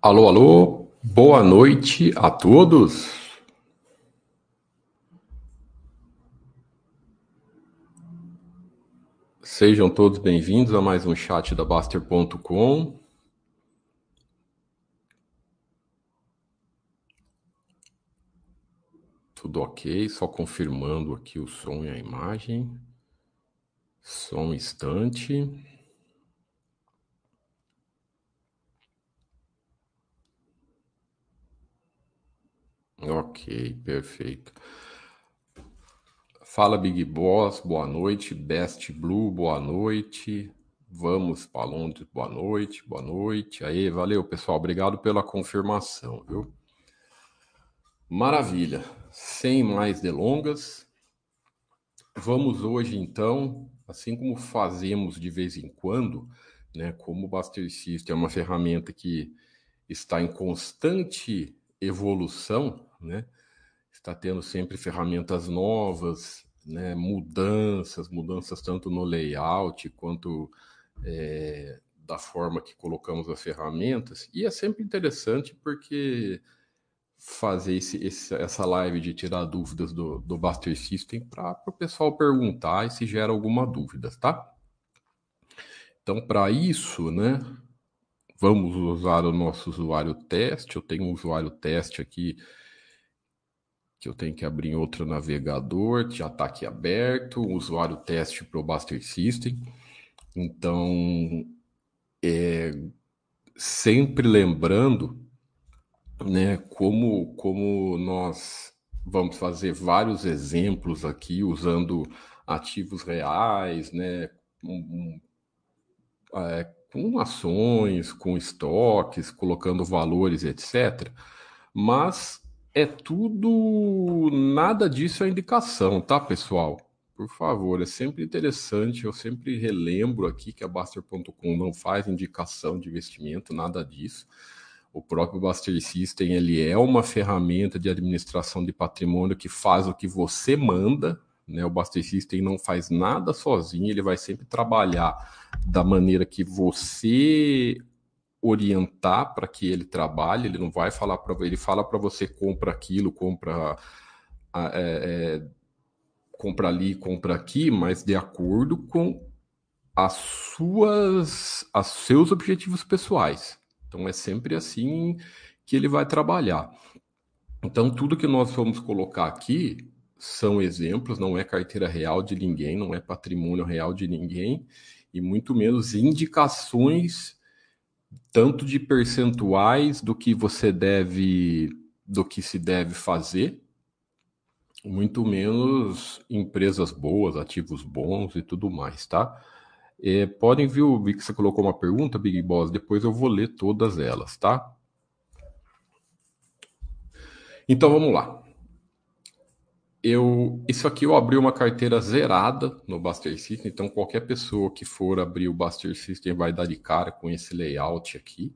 Alô, alô, boa noite a todos. Sejam todos bem-vindos a mais um chat da Baster.com. Tudo ok, só confirmando aqui o som e a imagem. Só um instante. Ok, perfeito. Fala Big Boss, boa noite. Best Blue, boa noite. Vamos para Londres, boa noite, boa noite. Aí, valeu pessoal, obrigado pela confirmação, viu? Maravilha. Sem mais delongas, vamos hoje então, assim como fazemos de vez em quando, né, como o Buster System é uma ferramenta que está em constante evolução, né? Está tendo sempre ferramentas novas, né? Mudanças, mudanças tanto no layout quanto é, da forma que colocamos as ferramentas. E é sempre interessante porque fazer esse, esse, essa live de tirar dúvidas do, do Buster System para o pessoal perguntar e se gera alguma dúvida, tá? Então, para isso, né, vamos usar o nosso usuário teste. Eu tenho um usuário teste aqui que eu tenho que abrir outro navegador, já está aqui aberto, usuário teste para o Buster System. Então, é, sempre lembrando né, como, como nós vamos fazer vários exemplos aqui usando ativos reais, né, é, com ações, com estoques, colocando valores, etc. Mas é tudo, nada disso é indicação, tá, pessoal? Por favor, é sempre interessante, eu sempre relembro aqui que a Baster.com não faz indicação de investimento, nada disso. O próprio Baster System, ele é uma ferramenta de administração de patrimônio que faz o que você manda, né? O Baster System não faz nada sozinho, ele vai sempre trabalhar da maneira que você orientar para que ele trabalhe, ele não vai falar para ele fala para você compra aquilo, compra é, é, compra ali, compra aqui, mas de acordo com as suas, os seus objetivos pessoais. Então é sempre assim que ele vai trabalhar. Então tudo que nós vamos colocar aqui são exemplos, não é carteira real de ninguém, não é patrimônio real de ninguém e muito menos indicações tanto de percentuais do que você deve, do que se deve fazer, muito menos empresas boas, ativos bons e tudo mais, tá? É, podem ver, vi que você colocou uma pergunta, Big Boss, depois eu vou ler todas elas, tá? Então vamos lá eu isso aqui eu abri uma carteira zerada no Buster System, então qualquer pessoa que for abrir o Buster System vai dar de cara com esse layout aqui,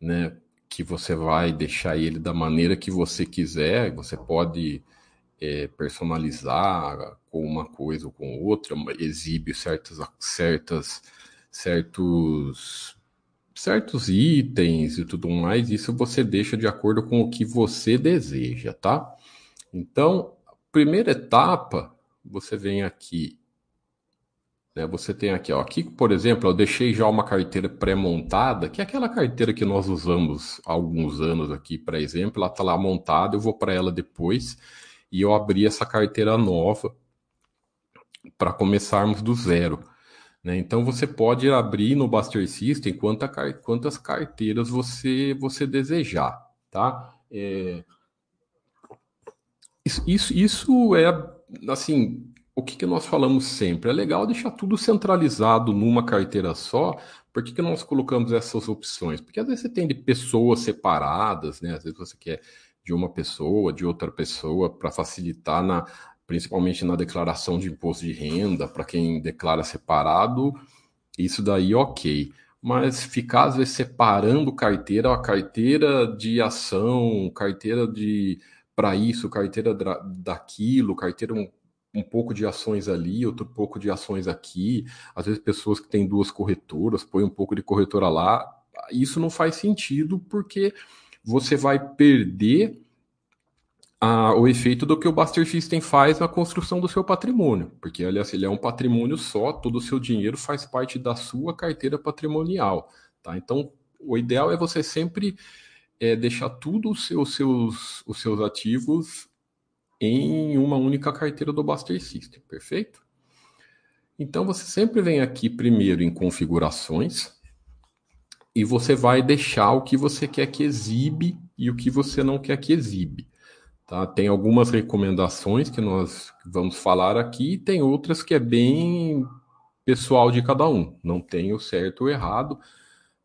né? Que você vai deixar ele da maneira que você quiser, você pode é, personalizar com uma coisa ou com outra, exibe certas, certas, certos, certos itens e tudo mais. Isso você deixa de acordo com o que você deseja, tá? Então, primeira etapa, você vem aqui. Né, você tem aqui, ó, aqui, por exemplo, eu deixei já uma carteira pré-montada, que é aquela carteira que nós usamos há alguns anos aqui, por exemplo, ela está lá montada, eu vou para ela depois e eu abri essa carteira nova para começarmos do zero. Né? Então você pode abrir no Buster System quanta, quantas carteiras você, você desejar. Tá? É, isso, isso, é, assim, o que, que nós falamos sempre? É legal deixar tudo centralizado numa carteira só. Por que, que nós colocamos essas opções? Porque às vezes você tem de pessoas separadas, né? Às vezes você quer de uma pessoa, de outra pessoa, para facilitar na, principalmente na declaração de imposto de renda, para quem declara separado, isso daí ok. Mas ficar, às vezes, separando carteira, a carteira de ação, carteira de para isso, carteira daquilo, carteira um, um pouco de ações ali, outro pouco de ações aqui. Às vezes pessoas que têm duas corretoras, põe um pouco de corretora lá. isso não faz sentido porque você vai perder a, o efeito do que o Buster System faz na construção do seu patrimônio. Porque, aliás, ele é um patrimônio só, todo o seu dinheiro faz parte da sua carteira patrimonial. Tá? Então, o ideal é você sempre é, deixar tudo os seus, seus, os seus ativos em uma única carteira do Buster System, perfeito? Então você sempre vem aqui primeiro em configurações e você vai deixar o que você quer que exibe e o que você não quer que exibe. Tá? Tem algumas recomendações que nós vamos falar aqui, e tem outras que é bem pessoal de cada um. Não tem o certo ou errado,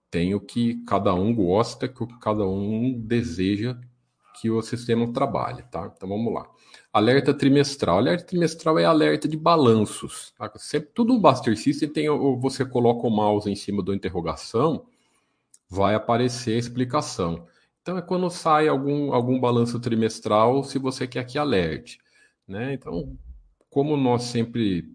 tem o que cada um gosta, que cada um deseja que o sistema trabalhe, tá? Então vamos lá. Alerta trimestral. Alerta trimestral é alerta de balanços. Tá? Sempre, tudo no Buster System tem, você coloca o mouse em cima da interrogação, vai aparecer a explicação. Então é quando sai algum, algum balanço trimestral, se você quer que alerte. Né? Então, como nós sempre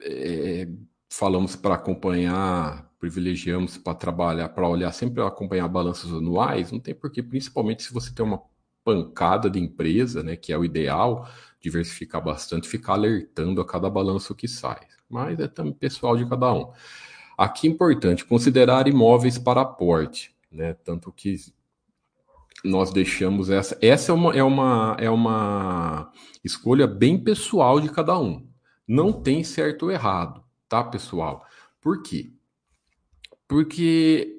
é, falamos para acompanhar, privilegiamos para trabalhar, para olhar sempre acompanhar balanços anuais, não tem porquê, principalmente se você tem uma pancada de empresa, né, que é o ideal, diversificar bastante, ficar alertando a cada balanço que sai. Mas é também pessoal de cada um. Aqui é importante considerar imóveis para aporte, né? Tanto que nós deixamos essa. Essa é uma, é uma, é uma escolha bem pessoal de cada um. Não tem certo ou errado, tá, pessoal? Por quê? Porque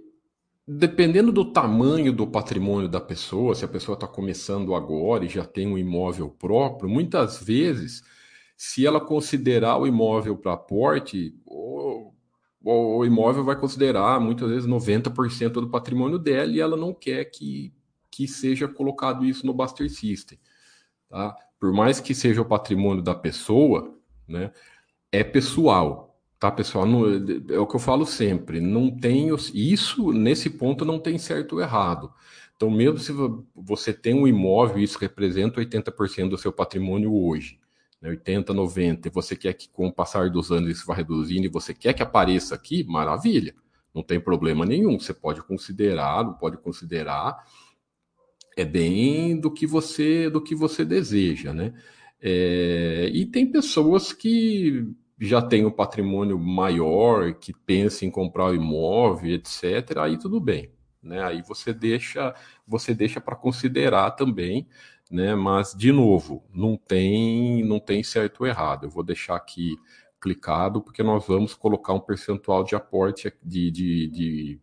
dependendo do tamanho do patrimônio da pessoa, se a pessoa está começando agora e já tem um imóvel próprio, muitas vezes, se ela considerar o imóvel para aporte, o, o, imóvel vai considerar muitas vezes 90% do patrimônio dela e ela não quer que, que seja colocado isso no Buster System. Tá? Por mais que seja o patrimônio da pessoa, né, é pessoal. Tá, pessoal? É o que eu falo sempre. Não tem isso nesse ponto não tem certo ou errado. Então, mesmo se você tem um imóvel, isso representa 80% do seu patrimônio hoje, né, 80, 90, e você quer que com o passar dos anos isso vá reduzindo e você quer que apareça aqui, maravilha. Não tem problema nenhum. Você pode considerar, não pode considerar. É bem do que você do que você deseja, né? É, e tem pessoas que já tem um patrimônio maior, que pensa em comprar o imóvel, etc., aí tudo bem. Né? Aí você deixa, você deixa para considerar também, né? Mas de novo, não tem, não tem certo ou errado. Eu vou deixar aqui clicado porque nós vamos colocar um percentual de aporte de, de, de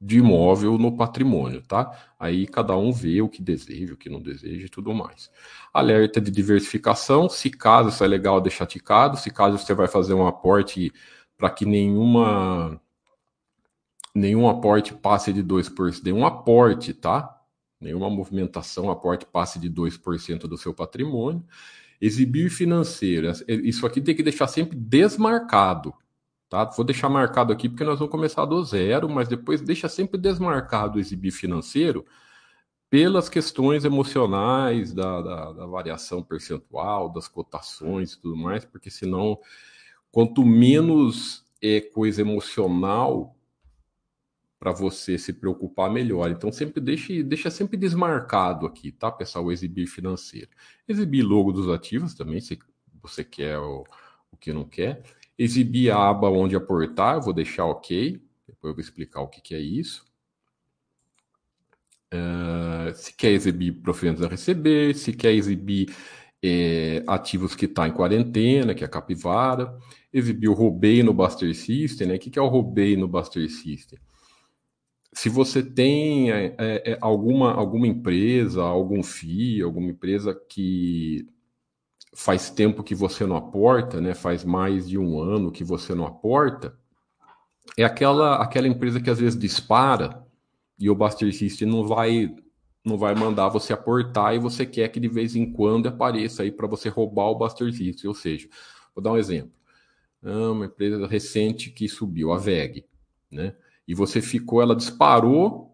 de imóvel no patrimônio, tá? Aí cada um vê o que deseja, o que não deseja e tudo mais. Alerta de diversificação, se caso isso é legal, deixar ticado, se caso você vai fazer um aporte para que nenhuma nenhum aporte passe de 2%, nenhum aporte, tá? Nenhuma movimentação, aporte passe de 2% do seu patrimônio. Exibir financeiro, isso aqui tem que deixar sempre desmarcado, Tá? Vou deixar marcado aqui porque nós vamos começar do zero, mas depois deixa sempre desmarcado exibir financeiro pelas questões emocionais da, da, da, variação percentual, das cotações e tudo mais, porque senão, quanto menos é coisa emocional para você se preocupar, melhor. Então, sempre deixe, deixa sempre desmarcado aqui, tá, pessoal? O exibir financeiro. Exibir logo dos ativos também, se você quer o, o que não quer. Exibir a aba onde aportar, vou deixar ok. Depois eu vou explicar o que, que é isso. Uh, se quer exibir proventos a receber, se quer exibir é, ativos que está em quarentena, que é a capivara, exibir o roubei no Buster System, né? O que, que é o roubei no Buster System? Se você tem é, é, alguma, alguma empresa, algum FII, alguma empresa que faz tempo que você não aporta, né? Faz mais de um ano que você não aporta. É aquela aquela empresa que às vezes dispara e o Buster System não vai não vai mandar você aportar e você quer que de vez em quando apareça aí para você roubar o Buster System. Ou seja, vou dar um exemplo. Ah, uma empresa recente que subiu, a VEG, né? E você ficou, ela disparou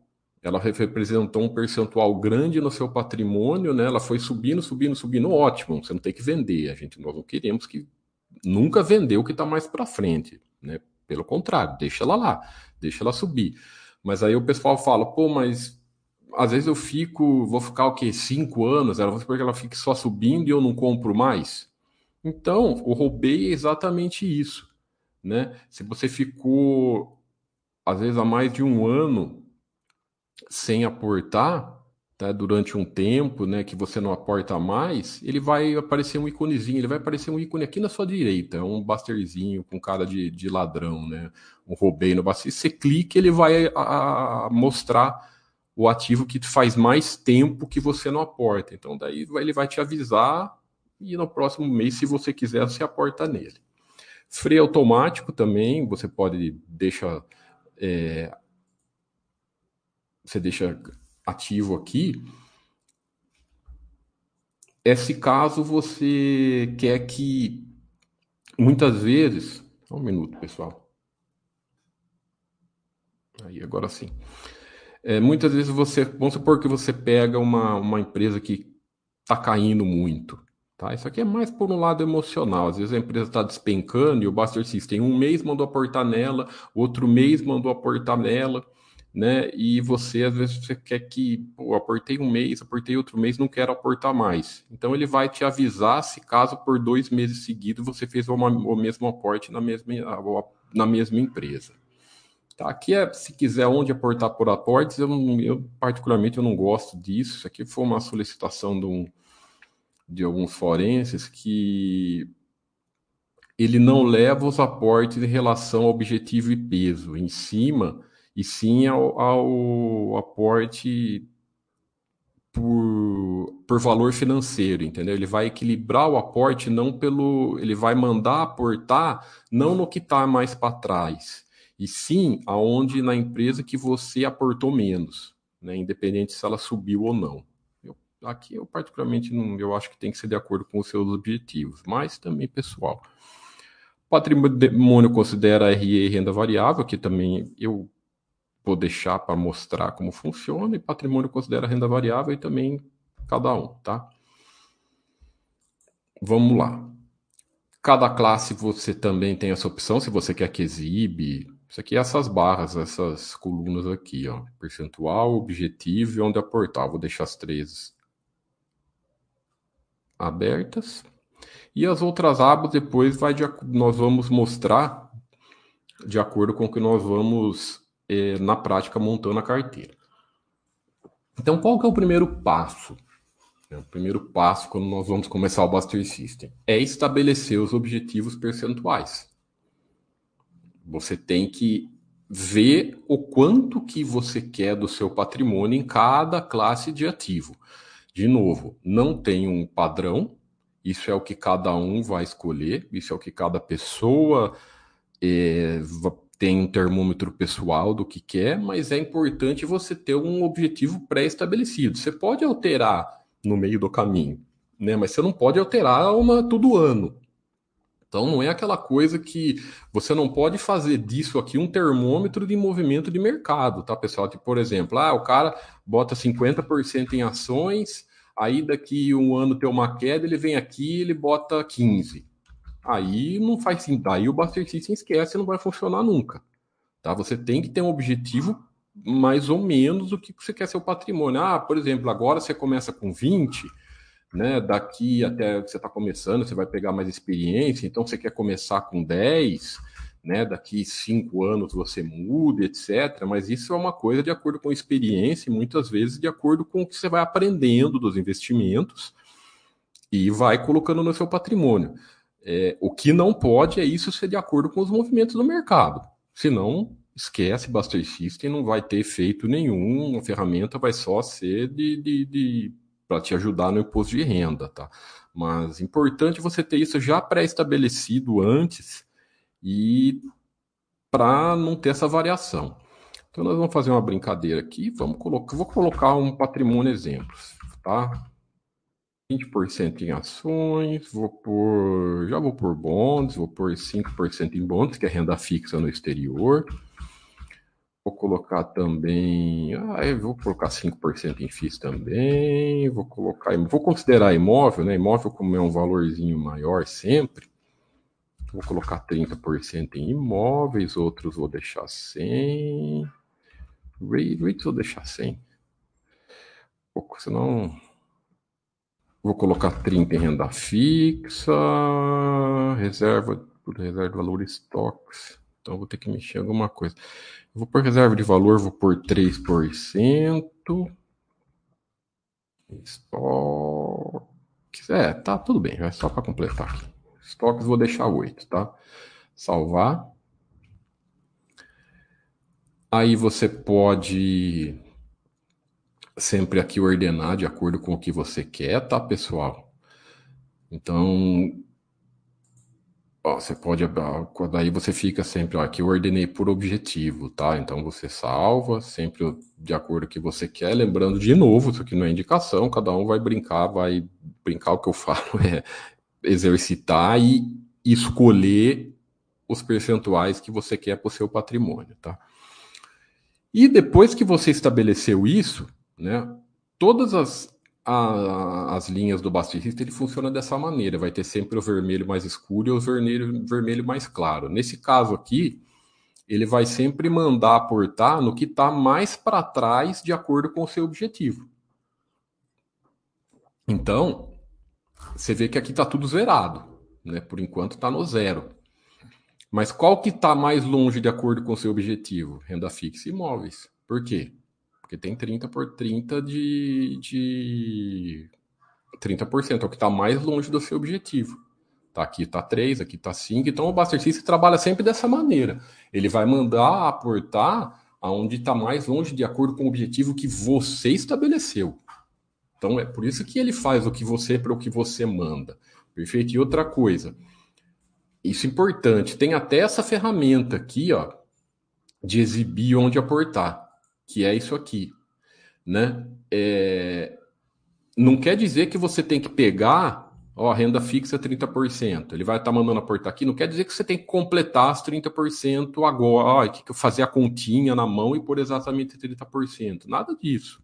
ela representou um percentual grande no seu patrimônio, né? Ela foi subindo, subindo, subindo, ótimo. Você não tem que vender. A gente nós não queremos que nunca vender o que está mais para frente, né? Pelo contrário, deixa ela lá, deixa ela subir. Mas aí o pessoal fala, pô, mas às vezes eu fico, vou ficar o quê? Cinco anos? Ela porque ela fica só subindo e eu não compro mais? Então, o roubei é exatamente isso, né? Se você ficou, às vezes, há mais de um ano sem aportar, tá? durante um tempo, né, que você não aporta mais, ele vai aparecer um iconezinho, ele vai aparecer um ícone aqui na sua direita, um basterzinho com cara de, de ladrão, né? Um roubei no baster. Você clica, ele vai a, a mostrar o ativo que faz mais tempo que você não aporta. Então, daí ele vai te avisar e no próximo mês, se você quiser, você aporta nele. Freio automático também, você pode deixar. É, você deixa ativo aqui. Esse caso você quer que muitas vezes. Um minuto, pessoal. Aí, agora sim. É, muitas vezes você. Vamos supor que você pega uma, uma empresa que está caindo muito. Tá? Isso aqui é mais por um lado emocional. Às vezes a empresa está despencando e o Buster System um mês mandou aportar nela, outro mês mandou aportar nela né? E você, às vezes, você quer que, pô, aportei um mês, aportei outro mês, não quero aportar mais. Então, ele vai te avisar se caso por dois meses seguidos você fez uma, o mesmo aporte na mesma, na mesma empresa. Tá, aqui é, se quiser onde aportar por aportes, eu, não, eu particularmente eu não gosto disso. Isso aqui foi uma solicitação de, um, de alguns forenses que ele não leva os aportes em relação ao objetivo e peso. Em cima, e sim ao, ao aporte por, por valor financeiro, entendeu? Ele vai equilibrar o aporte não pelo. Ele vai mandar aportar não no que está mais para trás, e sim aonde na empresa que você aportou menos, né? Independente se ela subiu ou não. Eu, aqui eu particularmente não, eu acho que tem que ser de acordo com os seus objetivos, mas também pessoal. Patrimônio considera RE renda variável, que também eu vou deixar para mostrar como funciona, e patrimônio considera renda variável e também cada um, tá? Vamos lá. Cada classe você também tem essa opção, se você quer que exibe. Isso aqui é essas barras, essas colunas aqui, ó. Percentual, objetivo e onde aportar. Vou deixar as três abertas. E as outras abas depois vai de, nós vamos mostrar de acordo com o que nós vamos é, na prática montando a carteira. Então, qual que é o primeiro passo? É, o primeiro passo quando nós vamos começar o Buster System é estabelecer os objetivos percentuais. Você tem que ver o quanto que você quer do seu patrimônio em cada classe de ativo. De novo, não tem um padrão, isso é o que cada um vai escolher, isso é o que cada pessoa é, tem um termômetro pessoal do que quer, mas é importante você ter um objetivo pré-estabelecido. Você pode alterar no meio do caminho, né? Mas você não pode alterar uma todo ano. Então não é aquela coisa que você não pode fazer disso aqui um termômetro de movimento de mercado, tá, pessoal? Tipo, por exemplo, ah, o cara bota 50% em ações, aí daqui um ano tem uma queda, ele vem aqui, ele bota 15 aí não faz sentido. Aí o Buster System esquece, não vai funcionar nunca. Tá? Você tem que ter um objetivo mais ou menos do que você quer ser o patrimônio. Ah, por exemplo, agora você começa com 20, né? Daqui até que você está começando, você vai pegar mais experiência, então você quer começar com 10, né? Daqui cinco anos você muda, etc. Mas isso é uma coisa de acordo com a experiência e muitas vezes de acordo com o que você vai aprendendo dos investimentos e vai colocando no seu patrimônio. É, o que não pode é isso ser de acordo com os movimentos do mercado. Senão, esquece Buster System, não vai ter efeito nenhum, a ferramenta vai só ser de, de, de para te ajudar no imposto de renda, tá? Mas importante você ter isso já pré-estabelecido antes e para não ter essa variação. Então nós vamos fazer uma brincadeira aqui, vamos colocar, vou colocar um patrimônio exemplos, tá? 20% em ações, vou por. Já vou por bonds, vou por 5% em bonds, que é renda fixa no exterior. Vou colocar também. Ah, eu vou colocar 5% em FIIs também. Vou colocar. Vou considerar imóvel, né? Imóvel, como é um valorzinho maior sempre. Vou colocar 30% em imóveis, outros vou deixar 100. Rates vou deixar sem. Pouco, senão vou colocar 30 em renda fixa, reserva reserva de valor estoques. Então vou ter que mexer em alguma coisa. Vou por reserva de valor, vou por 3%. Estoques. É, tá tudo bem, é só para completar aqui. Estoques vou deixar 8, tá? Salvar. Aí você pode sempre aqui ordenar de acordo com o que você quer, tá, pessoal? Então, ó, você pode, daí você fica sempre, ó, aqui eu ordenei por objetivo, tá? Então você salva sempre de acordo com o que você quer, lembrando de novo, isso aqui não é indicação, cada um vai brincar, vai brincar o que eu falo é exercitar e escolher os percentuais que você quer para o seu patrimônio, tá? E depois que você estabeleceu isso, né, todas as, a, as linhas do Basterista ele funciona dessa maneira, vai ter sempre o vermelho mais escuro e o vermelho, vermelho mais claro. Nesse caso aqui, ele vai sempre mandar aportar no que está mais para trás de acordo com o seu objetivo. Então, você vê que aqui está tudo zerado, né? Por enquanto está no zero. Mas qual que está mais longe de acordo com o seu objetivo? Renda fixa e imóveis. Por quê? Porque tem 30 por 30 de, de 30%, é o que está mais longe do seu objetivo. Tá aqui está 3, aqui está 5. Então o Buster System trabalha sempre dessa maneira. Ele vai mandar aportar aonde está mais longe de acordo com o objetivo que você estabeleceu. Então é por isso que ele faz o que você para o que você manda. Perfeito? E outra coisa, isso é importante. Tem até essa ferramenta aqui, ó, de exibir onde aportar, que é isso aqui, né? É... Não quer dizer que você tem que pegar, ó, renda fixa 30%. Ele vai estar tá mandando aportar aqui. Não quer dizer que você tem que completar as 30% agora, ó, que fazer a continha na mão e por exatamente 30%. Nada disso.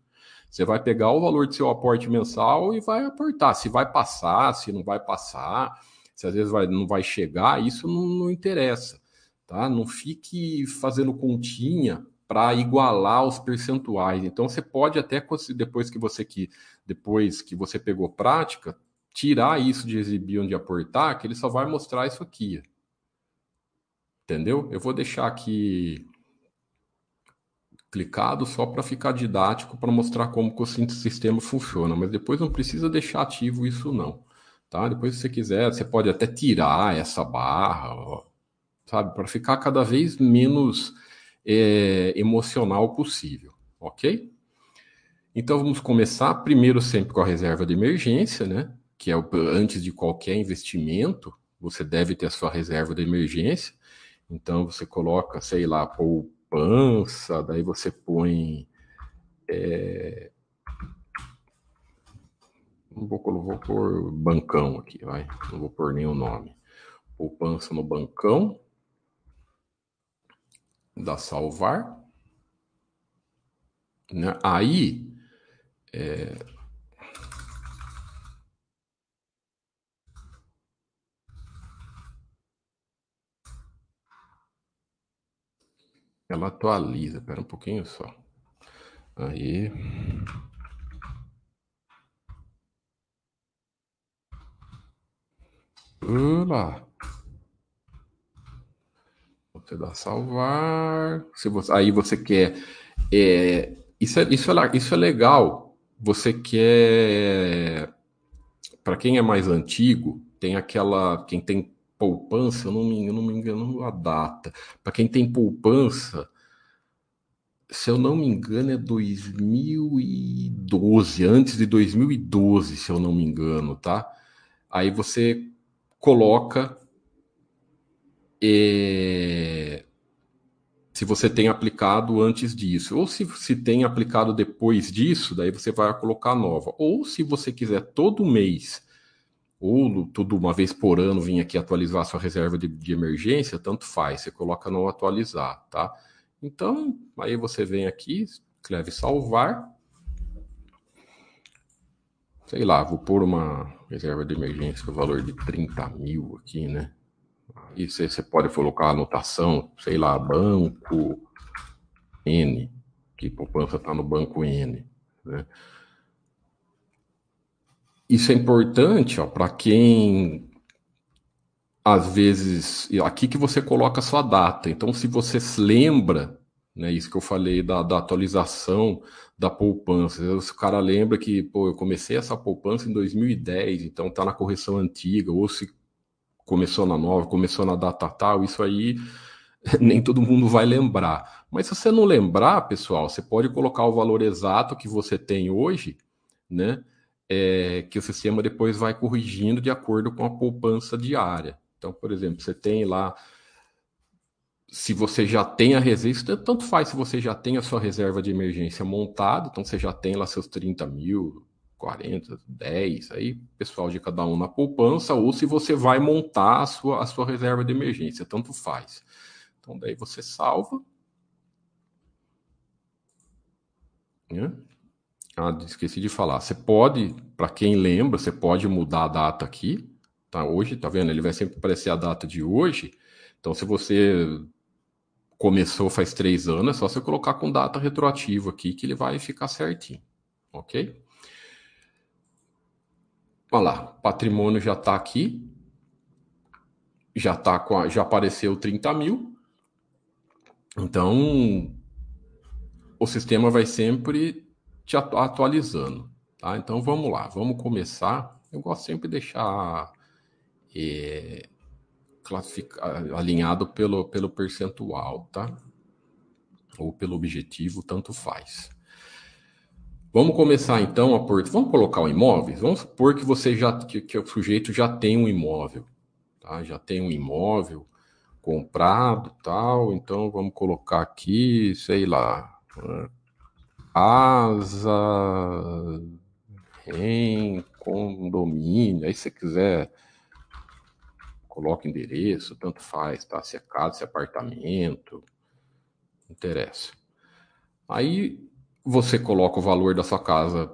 Você vai pegar o valor do seu aporte mensal e vai aportar. Se vai passar, se não vai passar se às vezes vai, não vai chegar, isso não, não interessa, tá? Não fique fazendo continha para igualar os percentuais. Então você pode até depois que você que depois que você pegou prática, tirar isso de exibir onde aportar, que ele só vai mostrar isso aqui. Entendeu? Eu vou deixar aqui clicado só para ficar didático para mostrar como que o sistema funciona, mas depois não precisa deixar ativo isso não. Tá? Depois, se você quiser, você pode até tirar essa barra, sabe, para ficar cada vez menos é, emocional possível, ok? Então vamos começar primeiro sempre com a reserva de emergência, né? Que é o, antes de qualquer investimento, você deve ter a sua reserva de emergência. Então você coloca, sei lá, poupança, daí você põe é, não vou, vou pôr bancão aqui, vai. Não vou pôr nenhum nome. Poupança no bancão. Dá salvar. Né? Aí. É... Ela atualiza, espera um pouquinho só. Aí. Lá. Você dá salvar. Se você, aí você quer. É, isso, é, isso, é, isso é legal. Você quer. Para quem é mais antigo, tem aquela. Quem tem poupança, eu não me, eu não me engano a data. Para quem tem poupança, se eu não me engano, é 2012, antes de 2012, se eu não me engano, tá? Aí você coloca é, se você tem aplicado antes disso, ou se, se tem aplicado depois disso, daí você vai colocar nova. Ou se você quiser todo mês, ou tudo uma vez por ano, vir aqui atualizar sua reserva de, de emergência, tanto faz, você coloca não atualizar, tá? Então, aí você vem aqui, escreve salvar, sei lá, vou pôr uma reserva de emergência com valor de 30 mil aqui, né? E você pode colocar a anotação, sei lá, banco N, que poupança está no banco N. Né? Isso é importante para quem às vezes aqui que você coloca a sua data. Então, se você se lembra, né, isso que eu falei da, da atualização da poupança, o cara lembra que pô, eu comecei essa poupança em 2010, então está na correção antiga, ou se começou na nova, começou na data tal, isso aí nem todo mundo vai lembrar. Mas se você não lembrar, pessoal, você pode colocar o valor exato que você tem hoje, né? É, que o sistema depois vai corrigindo de acordo com a poupança diária. Então, por exemplo, você tem lá. Se você já tem a reserva, tanto faz se você já tem a sua reserva de emergência montada, então você já tem lá seus 30 mil, 40, 10, aí pessoal de cada um na poupança, ou se você vai montar a sua, a sua reserva de emergência, tanto faz. Então daí você salva. Né? Ah, esqueci de falar. Você pode, para quem lembra, você pode mudar a data aqui. Tá hoje, tá vendo? Ele vai sempre aparecer a data de hoje. Então, se você começou faz três anos, é só você colocar com data retroativa aqui que ele vai ficar certinho. Ok? Olha lá, patrimônio já está aqui. Já tá com a, já apareceu 30 mil. Então, o sistema vai sempre te atualizando. Tá? Então, vamos lá, vamos começar. Eu gosto sempre de deixar é, alinhado pelo, pelo percentual, tá? Ou pelo objetivo, tanto faz. Vamos começar então a pôr. Vamos colocar o imóvel? Vamos supor que você já que, que o sujeito já tem um imóvel, tá? Já tem um imóvel comprado, tal. Então vamos colocar aqui, sei lá, asa em condomínio. Aí se você quiser coloca endereço, tanto faz, tá? Se é casa, se é apartamento, interessa. Aí você coloca o valor da sua casa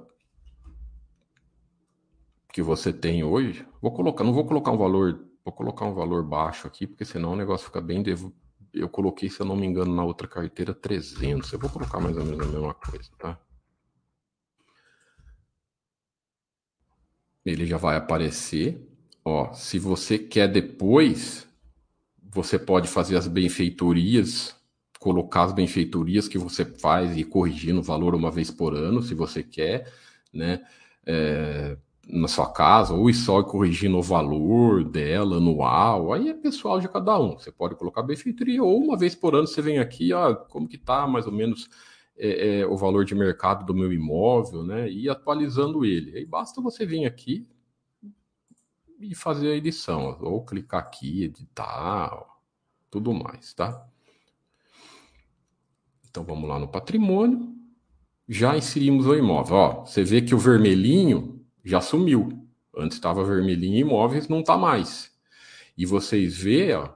que você tem hoje. Vou colocar, não vou colocar um valor, vou colocar um valor baixo aqui, porque senão o negócio fica bem devo, eu coloquei, se eu não me engano, na outra carteira 300. Eu vou colocar mais ou menos a mesma coisa, tá? Ele já vai aparecer Ó, se você quer depois, você pode fazer as benfeitorias, colocar as benfeitorias que você faz e corrigindo o valor uma vez por ano, se você quer, né? É, na sua casa, ou só corrigindo o valor dela anual, aí é pessoal de cada um. Você pode colocar benfeitoria, ou uma vez por ano você vem aqui, ó, como que tá mais ou menos é, é, o valor de mercado do meu imóvel, né? E atualizando ele. Aí basta você vir aqui, e fazer a edição, ou clicar aqui, editar, tudo mais, tá? Então vamos lá no patrimônio, já inserimos o imóvel. Ó, você vê que o vermelhinho já sumiu. Antes estava vermelhinho imóveis, não está mais. E vocês vê, ó,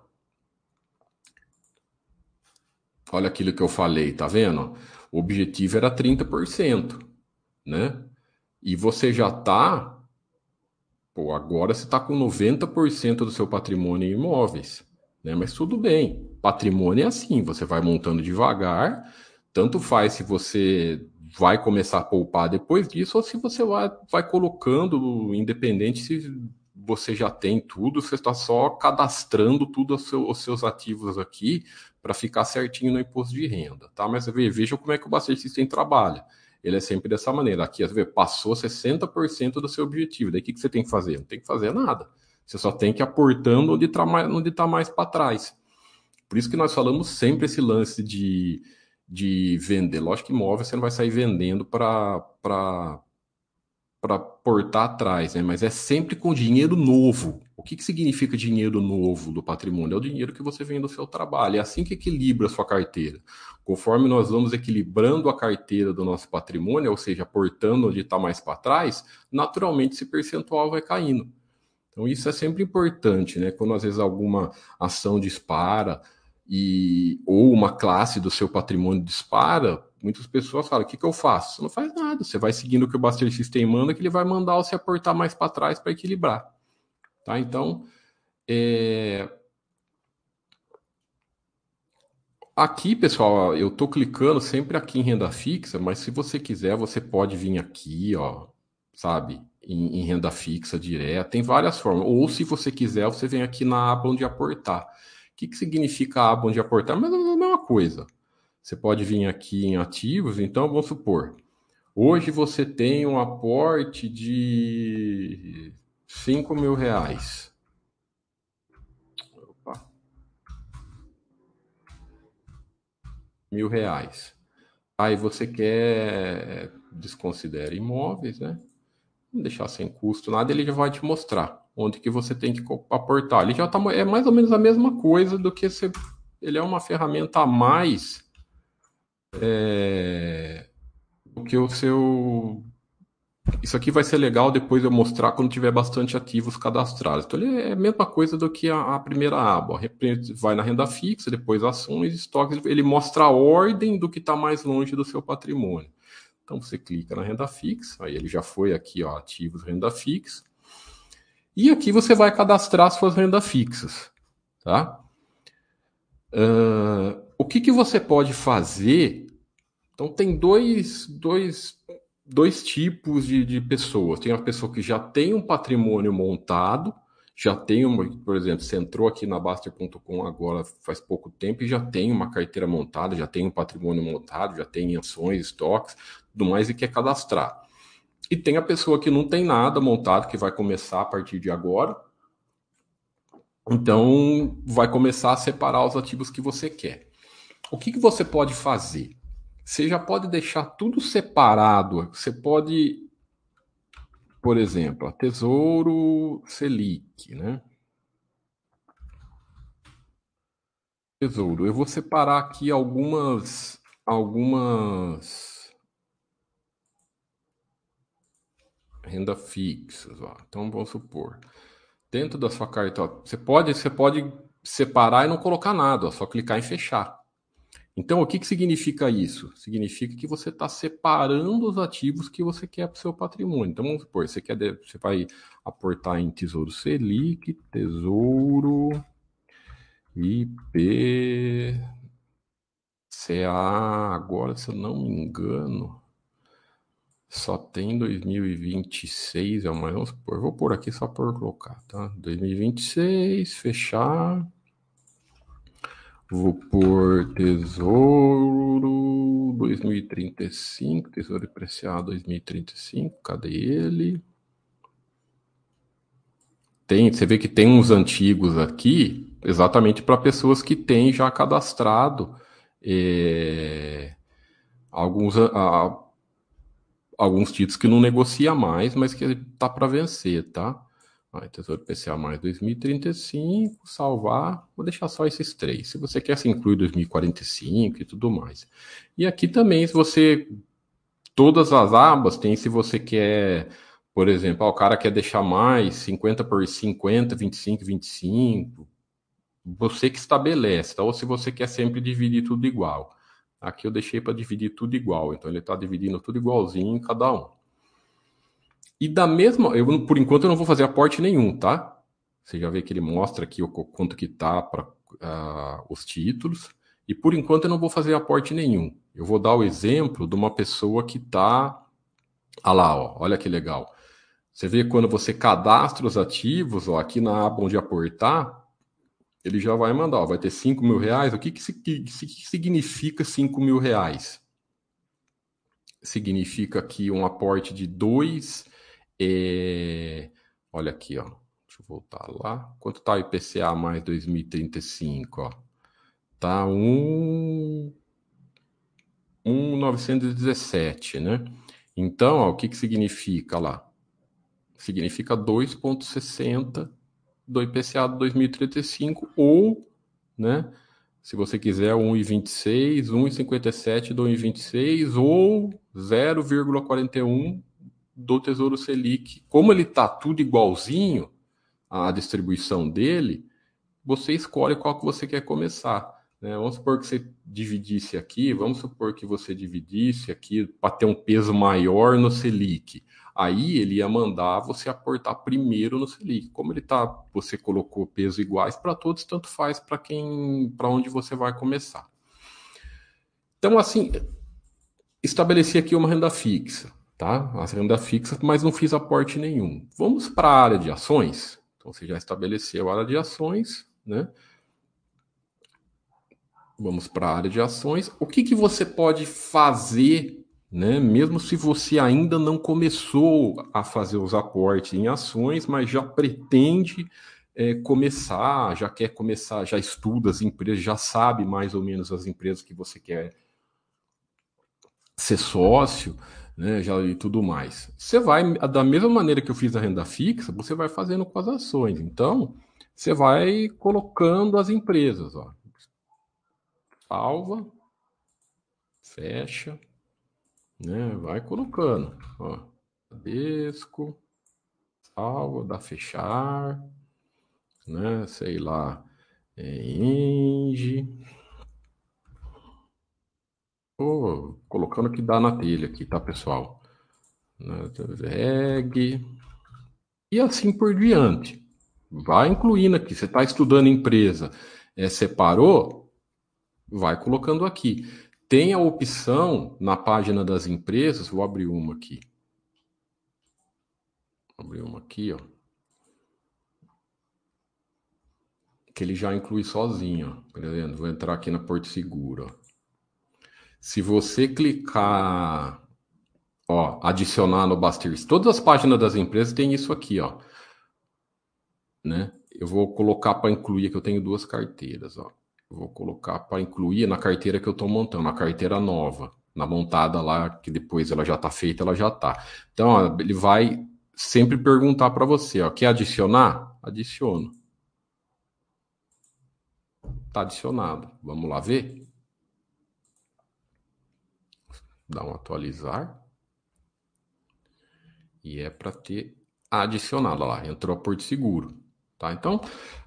olha aquilo que eu falei, tá vendo? O objetivo era 30%, né? E você já está Pô, agora você está com 90% do seu patrimônio em imóveis, né? Mas tudo bem. Patrimônio é assim, você vai montando devagar, tanto faz se você vai começar a poupar depois disso, ou se você vai, vai colocando, independente se você já tem tudo, você está só cadastrando tudo os, seu, os seus ativos aqui para ficar certinho no imposto de renda, tá? Mas veja como é que o Bastante System trabalha ele é sempre dessa maneira. Aqui, você vê, passou 60% do seu objetivo. Daí o que, que você tem que fazer? Não tem que fazer nada. Você só tem que ir aportando onde está mais, tá mais para trás. Por isso que nós falamos sempre esse lance de, de vender. Lógico que imóvel você não vai sair vendendo para portar atrás, né? mas é sempre com dinheiro novo. O que, que significa dinheiro novo do patrimônio? É o dinheiro que você vem do seu trabalho. É assim que equilibra a sua carteira. Conforme nós vamos equilibrando a carteira do nosso patrimônio, ou seja, aportando onde está mais para trás, naturalmente esse percentual vai caindo. Então isso é sempre importante, né? Quando às vezes alguma ação dispara e ou uma classe do seu patrimônio dispara, muitas pessoas falam: o que, que eu faço? Você não faz nada, você vai seguindo o que o Buster System manda, que ele vai mandar você aportar mais para trás para equilibrar. Tá? Então, é... Aqui, pessoal, eu estou clicando sempre aqui em renda fixa, mas se você quiser, você pode vir aqui, ó, sabe, em, em renda fixa direta. Tem várias formas. Ou se você quiser, você vem aqui na aba onde aportar. Que, que significa a aba onde aportar? Mas é a mesma coisa. Você pode vir aqui em ativos, então vamos supor. Hoje você tem um aporte de 5 mil reais. mil reais. Aí você quer desconsidera imóveis, né? Não deixar sem custo nada, ele já vai te mostrar onde que você tem que aportar. Ele já tá, é mais ou menos a mesma coisa do que você, ele é uma ferramenta a mais é, do que o seu isso aqui vai ser legal depois eu mostrar quando tiver bastante ativos cadastrados. Então, ele é a mesma coisa do que a, a primeira aba. Vai na renda fixa, depois ações, estoques. Ele mostra a ordem do que está mais longe do seu patrimônio. Então, você clica na renda fixa, aí ele já foi aqui, ó, ativos, renda fixa. E aqui você vai cadastrar suas rendas fixas, tá? Uh, o que, que você pode fazer? Então, tem dois, dois dois tipos de, de pessoas. Tem uma pessoa que já tem um patrimônio montado, já tem uma, por exemplo, você entrou aqui na Baster.com agora faz pouco tempo e já tem uma carteira montada, já tem um patrimônio montado, já tem ações, estoques, tudo mais e quer cadastrar. E tem a pessoa que não tem nada montado, que vai começar a partir de agora. Então, vai começar a separar os ativos que você quer. O que, que você pode fazer? você já pode deixar tudo separado. Você pode, por exemplo, a Tesouro Selic, né? Tesouro. Eu vou separar aqui algumas algumas renda fixas, ó. Então vamos supor, dentro da sua carta, você pode você pode separar e não colocar nada, ó, só clicar em fechar. Então, o que, que significa isso? Significa que você está separando os ativos que você quer para o seu patrimônio. Então, vamos supor, você, quer, você vai aportar em Tesouro Selic, Tesouro IP, CA, agora, se eu não me engano, só tem 2026, é mais, vamos supor, vou pôr aqui só por colocar, tá? 2026, fechar. Vou por Tesouro 2035, Tesouro Preciado 2035, cadê ele? Tem, você vê que tem uns antigos aqui, exatamente para pessoas que têm já cadastrado é, alguns, a, alguns títulos que não negocia mais, mas que tá para vencer, tá? Aí, Tesouro PCA mais 2035, salvar, vou deixar só esses três. Se você quer se incluir 2045 e tudo mais. E aqui também, se você. Todas as abas tem se você quer, por exemplo, ah, o cara quer deixar mais 50 por 50, 25, 25. Você que estabelece, tá? ou se você quer sempre dividir tudo igual. Aqui eu deixei para dividir tudo igual, então ele está dividindo tudo igualzinho em cada um. E da mesma, eu por enquanto eu não vou fazer aporte nenhum, tá? Você já vê que ele mostra aqui o quanto que tá para uh, ah, os títulos. E por enquanto eu não vou fazer aporte nenhum. Eu vou dar o exemplo de uma pessoa que tá, ah lá, ó, olha que legal. Você vê quando você cadastra os ativos, ó, aqui na aba onde aportar, ele já vai mandar, ó, vai ter 5 mil reais. O que, que, que, que significa 5 mil reais? Significa que um aporte de 2 é... Olha aqui, ó. Deixa eu voltar lá. Quanto tá o IPCA mais 2035, ó? Tá um 1,917, né? Então, ó, o que que significa lá? Significa 2,60 do IPCA de 2035 ou, né? Se você quiser 1,26, 1,57 do 1,26 ou 0,41 do Tesouro Selic, como ele está tudo igualzinho à distribuição dele, você escolhe qual que você quer começar. Né? Vamos supor que você dividisse aqui, vamos supor que você dividisse aqui para ter um peso maior no Selic. Aí ele ia mandar você aportar primeiro no Selic. Como ele tá, você colocou peso iguais para todos, tanto faz para quem, para onde você vai começar. Então, assim, estabeleci aqui uma renda fixa, tá? A renda fixa, mas não fiz aporte nenhum. Vamos para a área de ações. Então, você já estabeleceu a área de ações, né? Vamos para a área de ações. O que, que você pode fazer, né? Mesmo se você ainda não começou a fazer os aportes em ações, mas já pretende é, começar, já quer começar, já estuda as empresas, já sabe mais ou menos as empresas que você quer ser sócio, né, já, e tudo mais. Você vai, da mesma maneira que eu fiz a renda fixa, você vai fazendo com as ações. Então, você vai colocando as empresas, ó. Salva, fecha, né, vai colocando, ó. Bradesco, salva, dá fechar, né, sei lá, é, Tô colocando que dá na telha aqui, tá, pessoal? VEG. E assim por diante. Vai incluindo aqui. Você está estudando empresa, é, separou? Vai colocando aqui. Tem a opção na página das empresas, vou abrir uma aqui. Vou abrir uma aqui, ó. Que ele já inclui sozinho, ó. Por exemplo, vou entrar aqui na Porto Seguro, ó. Se você clicar, ó, adicionar no Basters, todas as páginas das empresas têm isso aqui, ó. Né? Eu vou colocar para incluir, que eu tenho duas carteiras, ó. Vou colocar para incluir na carteira que eu estou montando, na carteira nova, na montada lá, que depois ela já está feita, ela já está. Então, ó, ele vai sempre perguntar para você, ó, quer adicionar? Adiciono. Está adicionado. Vamos lá ver? dar um atualizar. E é para ter adicionado lá, entrou a Porto Seguro. Tá? Então,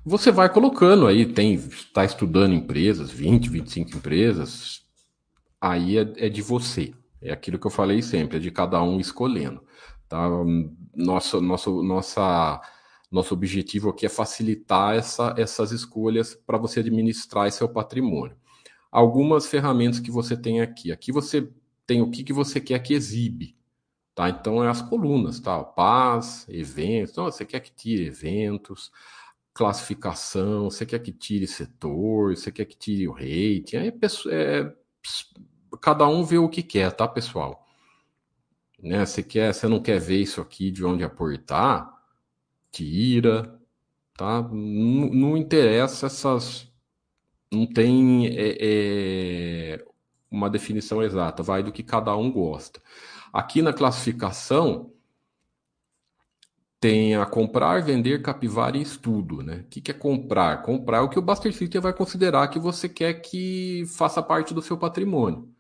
você vai colocando aí, tem, está estudando empresas, 20, 25 empresas, aí é, é, de você. É aquilo que eu falei sempre, é de cada um escolhendo. Tá? Nosso, nosso, nossa, nosso objetivo aqui é facilitar essa, essas escolhas para você administrar seu patrimônio. Algumas ferramentas que você tem aqui. Aqui você tem o que, que você quer que exibe. Tá? Então, é as colunas, tá? Paz, eventos. Então, você quer que tire eventos, classificação, você quer que tire setor, você quer que tire o rating. Aí, é, cada um vê o que quer, tá, pessoal? Né? Você, quer, você não quer ver isso aqui de onde aportar? Tira, tá? Não, não interessa essas. Não tem é, é, uma definição exata, vai do que cada um gosta. Aqui na classificação tem a comprar, vender, capivara e estudo, né? O que, que é comprar? Comprar é o que o Buster System vai considerar que você quer que faça parte do seu patrimônio.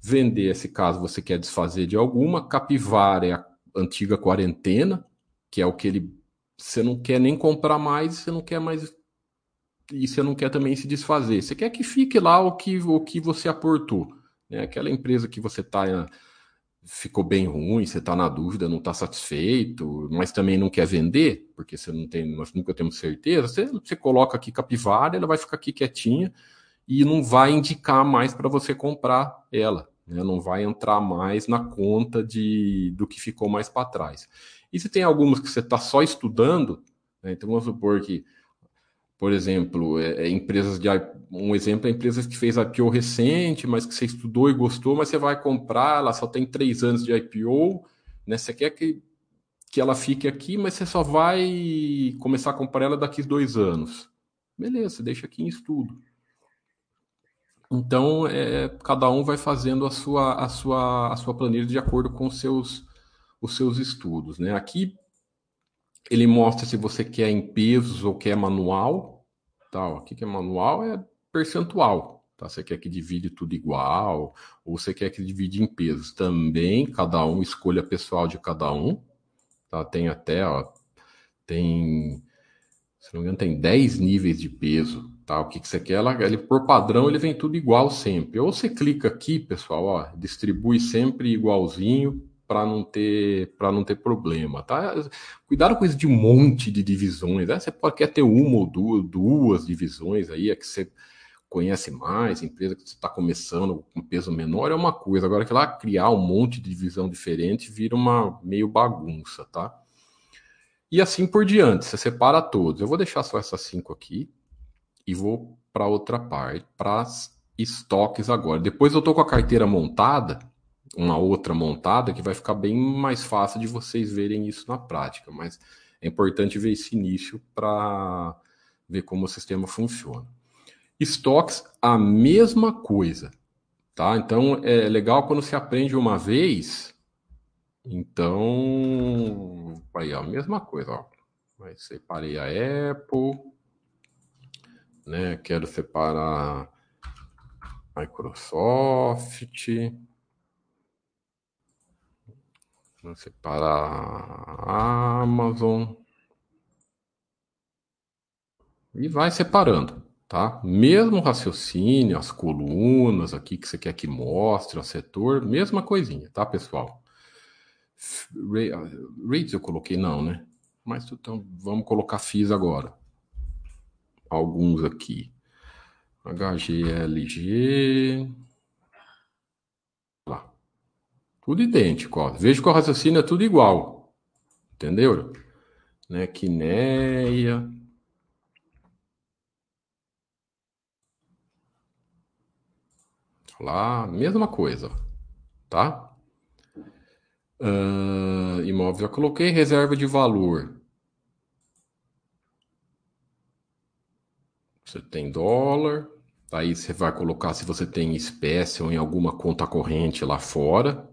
Vender, esse caso, você quer desfazer de alguma. Capivara é a antiga quarentena, que é o que ele você não quer nem comprar mais, você não quer mais e você não quer também se desfazer. Você quer que fique lá o que, o que você aportou. Né? Aquela empresa que você está ficou bem ruim, você está na dúvida, não está satisfeito, mas também não quer vender, porque você não tem, nós nunca temos certeza, você, você coloca aqui capivara, ela vai ficar aqui quietinha e não vai indicar mais para você comprar ela, né? não vai entrar mais na conta de do que ficou mais para trás. E se tem algumas que você está só estudando, né? então vamos supor que por exemplo, é, é, empresas de um exemplo é empresas que fez IPO recente, mas que você estudou e gostou, mas você vai comprar, ela só tem três anos de IPO, né? Você quer que, que ela fique aqui, mas você só vai começar a comprar ela daqui dois anos. Beleza, deixa aqui em estudo. Então, é, cada um vai fazendo a sua, a sua, a sua planilha de acordo com os seus, os seus estudos. Né? Aqui ele mostra se você quer em pesos ou quer manual. Tá, o que é manual é percentual. Tá? Você quer que divide tudo igual, ou você quer que divide em pesos. Também, cada um, escolha pessoal de cada um. Tá? Tem até, ó, tem, se não me engano, tem 10 níveis de peso. Tá? O que, que você quer? Ela, ele, por padrão, ele vem tudo igual sempre. Ou você clica aqui, pessoal, ó, distribui sempre igualzinho, para não ter para não ter problema, tá? Cuidado com isso de um monte de divisões, né? Você pode quer ter uma ou duas, duas divisões aí, é que você conhece mais, empresa que está começando com peso menor é uma coisa. Agora que lá criar um monte de divisão diferente vira uma meio bagunça, tá? E assim por diante, você separa todos. Eu vou deixar só essas cinco aqui e vou para outra parte, para estoques agora. Depois eu tô com a carteira montada, uma outra montada, que vai ficar bem mais fácil de vocês verem isso na prática. Mas é importante ver esse início para ver como o sistema funciona. Estoques, a mesma coisa, tá? Então é legal quando se aprende uma vez. Então, aí, a mesma coisa, ó. Aí separei a Apple, né? Quero separar Microsoft. Vou separar Amazon. E vai separando tá? Mesmo raciocínio, as colunas aqui que você quer que mostre, o setor, mesma coisinha, tá, pessoal? Rates eu coloquei não, né? Mas então vamos colocar FIS agora. Alguns aqui. HGLG. Lá. Tudo idêntico, ó. Veja que o raciocínio é tudo igual. Entendeu? Né? Quineia. Lá, mesma coisa, tá? Uh, imóvel já coloquei, reserva de valor. Você tem dólar, aí você vai colocar se você tem espécie ou em alguma conta corrente lá fora,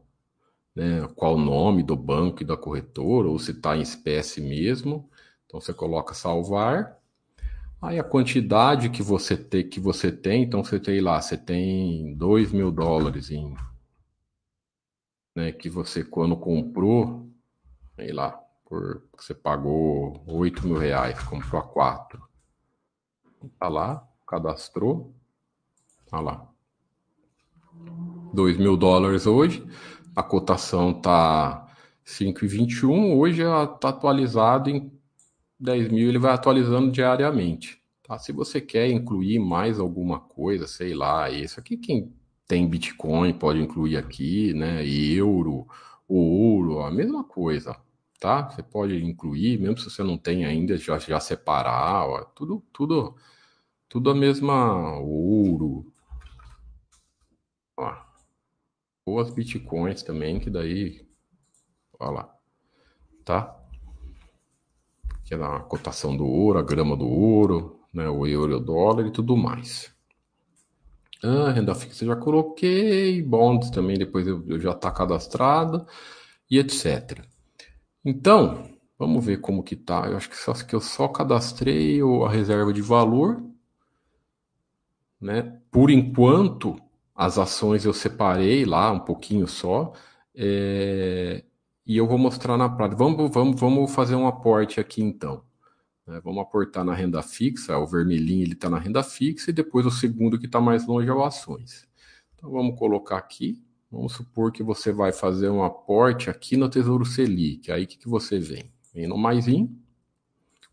né? Qual o nome do banco e da corretora, ou se está em espécie mesmo. Então você coloca salvar. Aí a quantidade que você tem, que você tem, então você tem lá, você tem 2 mil dólares em. Né, que você quando comprou, sei lá, por, você pagou 8 mil reais, comprou a 4. Tá lá, cadastrou. Tá lá. 2 mil dólares hoje. A cotação tá 5,21. Hoje está atualizado em 10 mil ele vai atualizando diariamente. Tá? Se você quer incluir mais alguma coisa, sei lá, isso aqui quem tem Bitcoin pode incluir aqui, né? Euro, ouro, a mesma coisa, tá? Você pode incluir, mesmo se você não tem ainda, já, já separar, ó, tudo, tudo, tudo a mesma ouro. Ó. Ou as Bitcoins também, que daí, olha lá, tá? que é a cotação do ouro, a grama do ouro, né, o euro e o dólar e tudo mais. Ah, renda fixa já coloquei, bonds também depois eu, eu já está cadastrado e etc. Então, vamos ver como que tá. Eu acho que só que eu só cadastrei a reserva de valor, né? Por enquanto, as ações eu separei lá um pouquinho só. É, e eu vou mostrar na prática. Vamos, vamos, vamos fazer um aporte aqui então. Né? Vamos aportar na renda fixa, o vermelhinho ele está na renda fixa, e depois o segundo que está mais longe é o ações. Então vamos colocar aqui. Vamos supor que você vai fazer um aporte aqui no Tesouro Selic. Aí o que, que você vem? Vem no maisinho,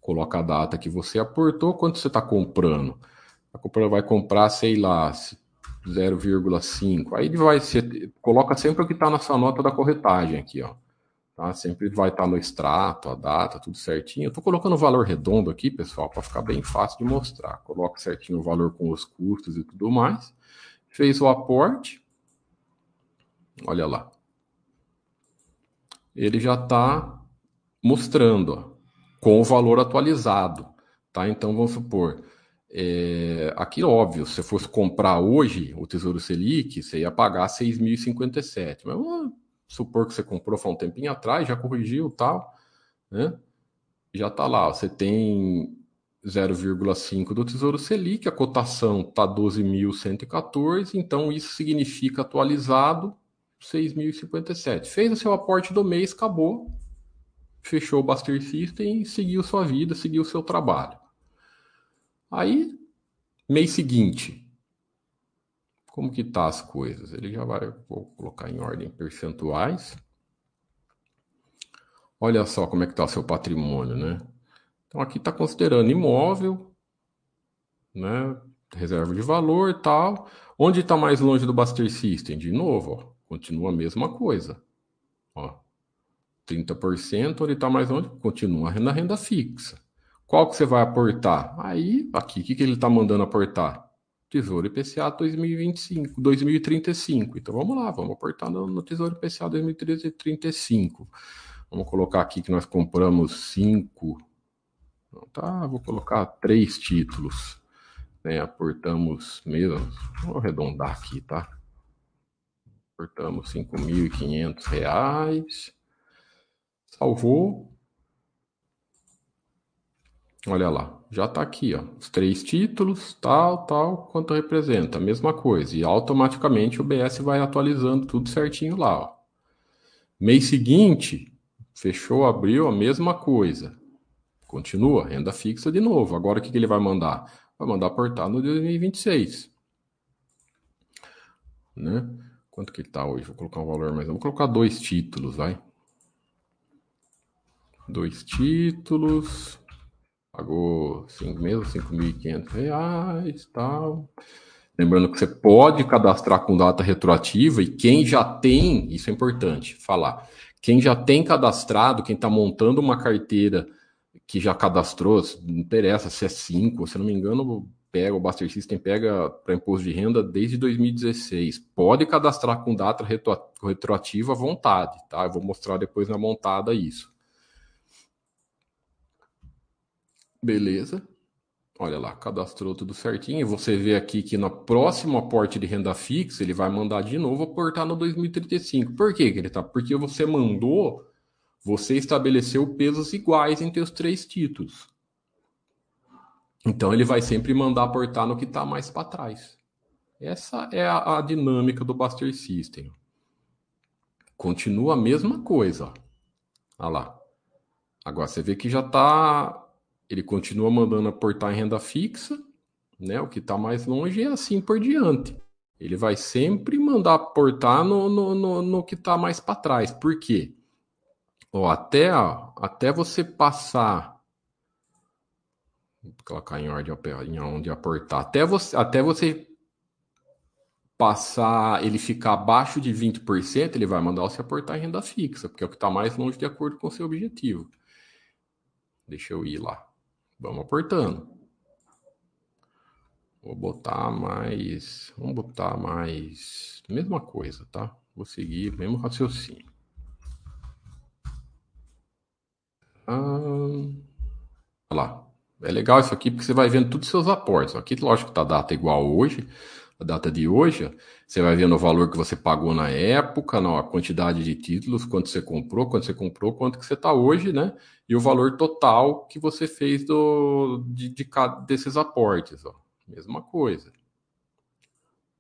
coloca a data que você aportou, quanto você está comprando. A compra vai comprar, sei lá, 0,5. Aí ele vai, você coloca sempre o que está na sua nota da corretagem aqui, ó. Tá? Sempre vai estar no extrato, a data, tudo certinho. Eu estou colocando o valor redondo aqui, pessoal, para ficar bem fácil de mostrar. Coloca certinho o valor com os custos e tudo mais. Fez o aporte. Olha lá. Ele já está mostrando ó, com o valor atualizado. Tá? Então, vamos supor, é, aqui, óbvio, se você fosse comprar hoje o Tesouro Selic, você ia pagar 6.057. Mas supor que você comprou há um tempinho atrás, já corrigiu tal, né? Já está lá, você tem 0,5 do Tesouro Selic, a cotação está 12.114, então isso significa atualizado 6.057. Fez o seu aporte do mês, acabou, fechou o Buster System e seguiu sua vida, seguiu o seu trabalho. Aí, mês seguinte, como que tá as coisas? Ele já vai, vou colocar em ordem percentuais. Olha só como é que o seu patrimônio, né? Então aqui está considerando imóvel, né? reserva de valor e tal. Onde está mais longe do Buster System? De novo, ó, continua a mesma coisa. Ó, 30%, onde está mais longe? Continua na renda fixa. Qual que você vai aportar? Aí, aqui, o que, que ele está mandando aportar? Tesouro IPCA 2025, 2035. Então vamos lá, vamos aportar no, no Tesouro IPCA 2035. Vamos colocar aqui que nós compramos cinco. Tá, vou colocar três títulos. Né? Aportamos mesmo. Vou arredondar aqui, tá? Aportamos R$ 5.500. Salvou. Olha lá, já está aqui, ó, os três títulos, tal, tal, quanto representa, a mesma coisa. E automaticamente o BS vai atualizando tudo certinho lá, ó. Mês seguinte, fechou, abriu, a mesma coisa. Continua, renda fixa de novo. Agora o que, que ele vai mandar? Vai mandar aportar no 2026. Né? Quanto que ele está hoje? Vou colocar um valor mais. Vou colocar dois títulos, vai. Dois títulos. Pagou cinco, mesmo 5.500 reais tal. Lembrando que você pode cadastrar com data retroativa e quem já tem, isso é importante falar, quem já tem cadastrado, quem está montando uma carteira que já cadastrou, não interessa se é 5, se não me engano, pega o Buster System pega para imposto de renda desde 2016. Pode cadastrar com data retroativa à vontade, tá? Eu vou mostrar depois na montada isso. Beleza. Olha lá, cadastrou tudo certinho. E você vê aqui que no próximo aporte de renda fixa, ele vai mandar de novo aportar no 2035. Por que, que ele tá? Porque você mandou, você estabeleceu pesos iguais entre os três títulos. Então ele vai sempre mandar aportar no que está mais para trás. Essa é a, a, dinâmica do Buster System. Continua a mesma coisa. Olha lá. Agora você vê que já está ele continua mandando aportar em renda fixa, né? O que está mais longe e assim por diante. Ele vai sempre mandar aportar no, no, no, no que está mais para trás. Por quê? Ó, até, ó, até você passar. Vou colocar em ordem em onde aportar. Até você, até você passar, ele ficar abaixo de 20%, ele vai mandar você aportar em renda fixa, porque é o que está mais longe de acordo com o seu objetivo. Deixa eu ir lá. Vamos aportando. Vou botar mais. Vamos botar mais. Mesma coisa, tá? Vou seguir mesmo raciocínio. Ah, olha lá. É legal isso aqui porque você vai vendo todos os seus aportes. Aqui, lógico que tá data igual hoje, a data de hoje, você vai vendo o valor que você pagou na época, a quantidade de títulos, quanto você comprou, quanto você comprou, quanto que você está hoje, né? E o valor total que você fez do, de, de cada desses aportes, ó. Mesma coisa.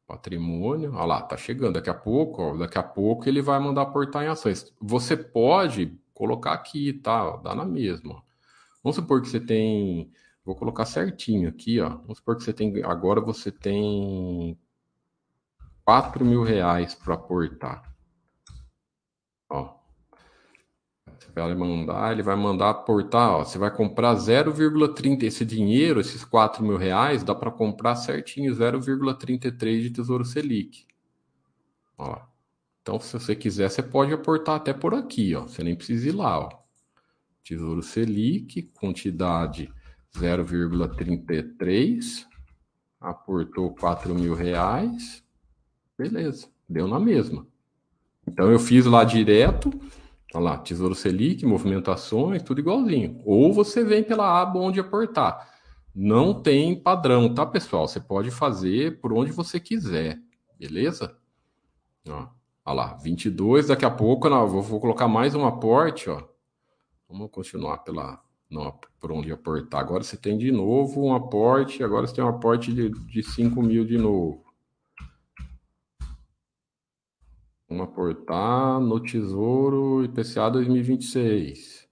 Patrimônio, olha lá, tá chegando. Daqui a pouco, ó, daqui a pouco ele vai mandar aportar em ações. Você pode colocar aqui, tá? Dá na mesma. Vamos supor que você tem Vou colocar certinho aqui, ó. Vamos supor que você tem. Agora você tem 4 mil reais para aportar. Ó. Você vai mandar, ele vai mandar aportar, ó. Você vai comprar 0,30. Esse dinheiro, esses 4 mil reais, dá para comprar certinho 0,33 de Tesouro Selic. Ó. Então, se você quiser, você pode aportar até por aqui, ó. Você nem precisa ir lá, ó. Tesouro Selic, quantidade 0,33, aportou 4 mil reais, beleza, deu na mesma. Então eu fiz lá direto, olha lá, Tesouro Selic, movimentações, tudo igualzinho. Ou você vem pela aba onde aportar. Não tem padrão, tá, pessoal? Você pode fazer por onde você quiser, beleza? Ó, olha lá, 22, daqui a pouco, vou, vou colocar mais um aporte, ó. Vamos continuar pela não, por onde aportar. Agora você tem de novo um aporte, agora você tem um aporte de, de 5 mil de novo. Vamos aportar no Tesouro IPCA 2026.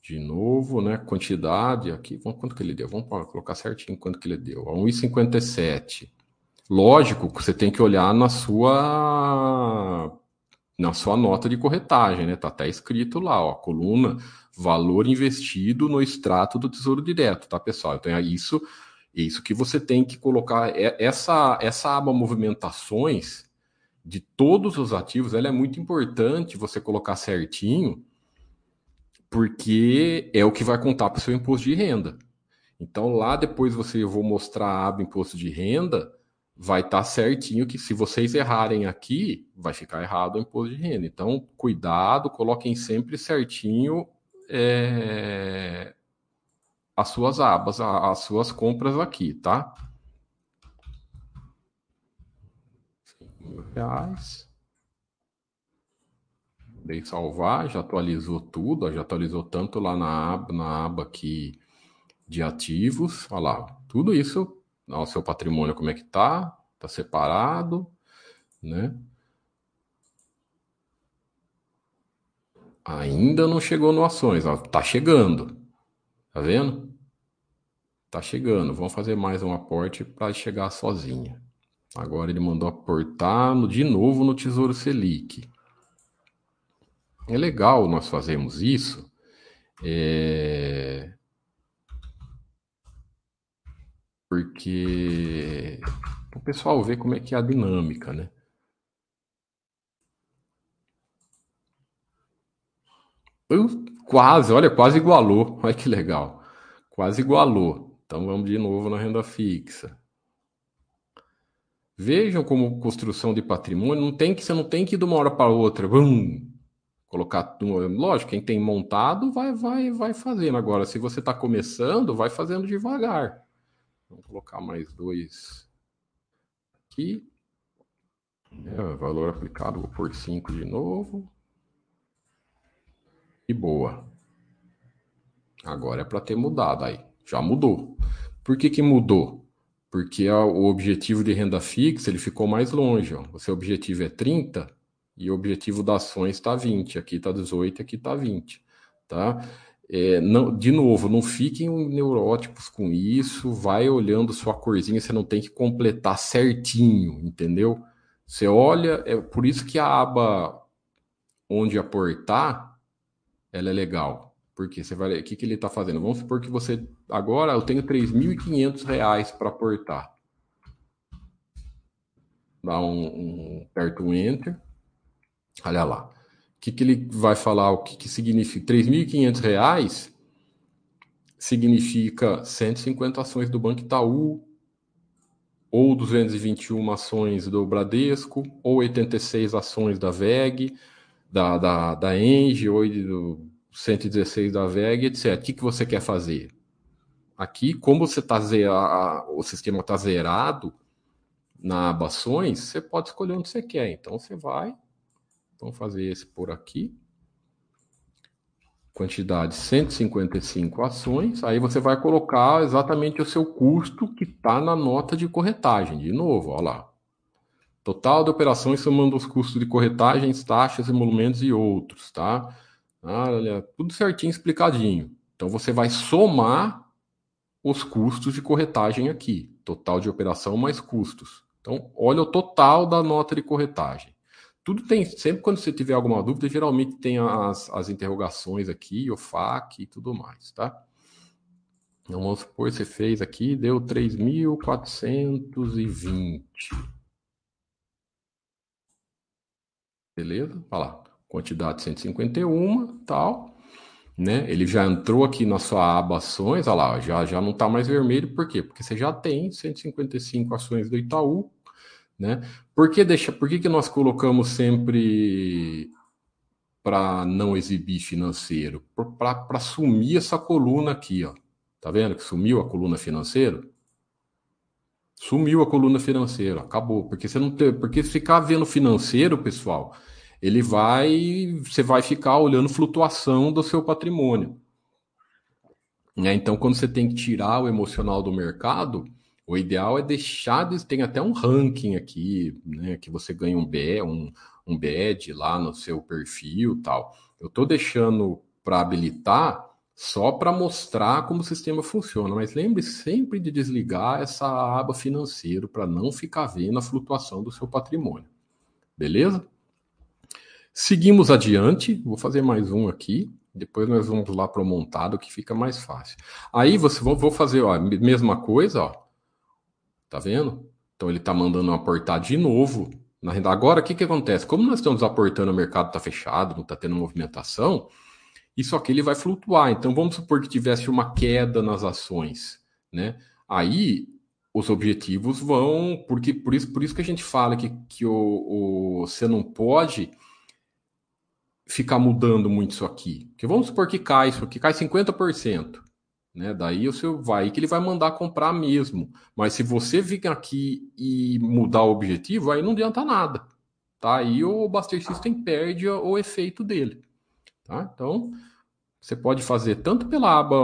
De novo, né? Quantidade aqui. Vamos, quanto que ele deu? Vamos colocar certinho quanto que ele deu. 1,57. Lógico que você tem que olhar na sua na sua nota de corretagem, né? Tá até escrito lá, ó, coluna valor investido no extrato do Tesouro Direto, tá, pessoal? Então, é isso, Isso que você tem que colocar. É, essa, essa aba movimentações de todos os ativos, ela é muito importante você colocar certinho, porque é o que vai contar para o seu imposto de renda. Então lá depois você eu vou mostrar a aba imposto de renda, vai estar tá certinho que se vocês errarem aqui, vai ficar errado o imposto de renda. Então, cuidado, coloquem sempre certinho é, as suas abas, as suas compras aqui, tá? reais. Dei salvar, já atualizou tudo, já atualizou tanto lá na aba, na aba aqui de ativos, olha lá, tudo isso o seu patrimônio como é que tá, tá separado, né? Ainda não chegou no ações, ó, tá chegando. Tá vendo? Tá chegando. Vamos fazer mais um aporte para chegar sozinha. Agora ele mandou aportar no, de novo no Tesouro Selic. É legal nós fazemos isso. É... porque o pessoal vê como é que é a dinâmica, né? Quase, olha, quase igualou. Olha que legal. Quase igualou. Então vamos de novo na renda fixa. Vejam como construção de patrimônio não tem que você não tem que ir de uma hora para outra, vum, colocar, lógico, quem tem montado vai vai vai fazendo agora. Se você está começando, vai fazendo devagar. Vamos colocar mais dois aqui. É, valor aplicado, por 5 de novo. E boa. Agora é para ter mudado aí. Já mudou. Por que, que mudou? Porque o objetivo de renda fixa ele ficou mais longe. Ó. O seu objetivo é 30 e o objetivo das ações está 20. Aqui está 18, aqui está 20. Tá? É, não, de novo, não fiquem neuróticos com isso, vai olhando sua corzinha, você não tem que completar certinho, entendeu? Você olha, é por isso que a aba onde aportar, ela é legal. Porque você vai, o que, que ele está fazendo? Vamos supor que você, agora eu tenho R$ 3.500 para aportar. Dá um, um, aperta um Enter, olha lá que, que ele vai falar? O que, que significa? R$ 3.500 significa 150 ações do Banco Itaú, ou 221 ações do Bradesco, ou 86 ações da VEG, da, da, da Engie, ou do 116 da VEG, etc. O que, que você quer fazer? Aqui, como você tá zerado, o sistema está zerado na aba ações, você pode escolher onde você quer. Então, você vai Vamos fazer esse por aqui. Quantidade 155 ações. Aí você vai colocar exatamente o seu custo que está na nota de corretagem. De novo, olha lá. Total de operações somando os custos de corretagens, taxas, emolumentos e outros, tá? Olha, tudo certinho, explicadinho. Então você vai somar os custos de corretagem aqui. Total de operação mais custos. Então, olha o total da nota de corretagem tudo tem, sempre quando você tiver alguma dúvida, geralmente tem as, as interrogações aqui, o FAQ e tudo mais, tá? Então, vamos supor, você fez aqui, deu 3.420. Beleza? Olha lá, quantidade 151, tal. Né? Ele já entrou aqui na sua aba ações, olha lá, já, já não está mais vermelho, por quê? Porque você já tem 155 ações do Itaú, né? Por que, deixa, por que, que nós colocamos sempre para não exibir financeiro? Para sumir essa coluna aqui, ó. Tá vendo que sumiu a coluna financeira? Sumiu a coluna financeira, acabou. Porque você não tem, porque ficar vendo financeiro, pessoal, ele vai, você vai ficar olhando flutuação do seu patrimônio. Né? Então, quando você tem que tirar o emocional do mercado, o ideal é deixar, tem até um ranking aqui, né, que você ganha um, B, um, um badge lá no seu perfil tal. Eu estou deixando para habilitar só para mostrar como o sistema funciona, mas lembre sempre de desligar essa aba financeiro para não ficar vendo a flutuação do seu patrimônio. Beleza? Seguimos adiante, vou fazer mais um aqui, depois nós vamos lá para o montado que fica mais fácil. Aí você vou fazer a mesma coisa, ó Tá vendo? Então ele está mandando aportar de novo na renda. Agora, o que, que acontece? Como nós estamos aportando, o mercado está fechado, não está tendo movimentação, isso aqui ele vai flutuar. Então vamos supor que tivesse uma queda nas ações, né? Aí os objetivos vão, porque por isso, por isso que a gente fala que, que o, o, você não pode ficar mudando muito isso aqui. Que vamos supor que cai isso aqui, cai 50%. Né? Daí o seu vai que ele vai mandar comprar mesmo. Mas se você vir aqui e mudar o objetivo, aí não adianta nada. Tá? Aí o Buster System perde o efeito dele. Tá? Então, você pode fazer tanto pela aba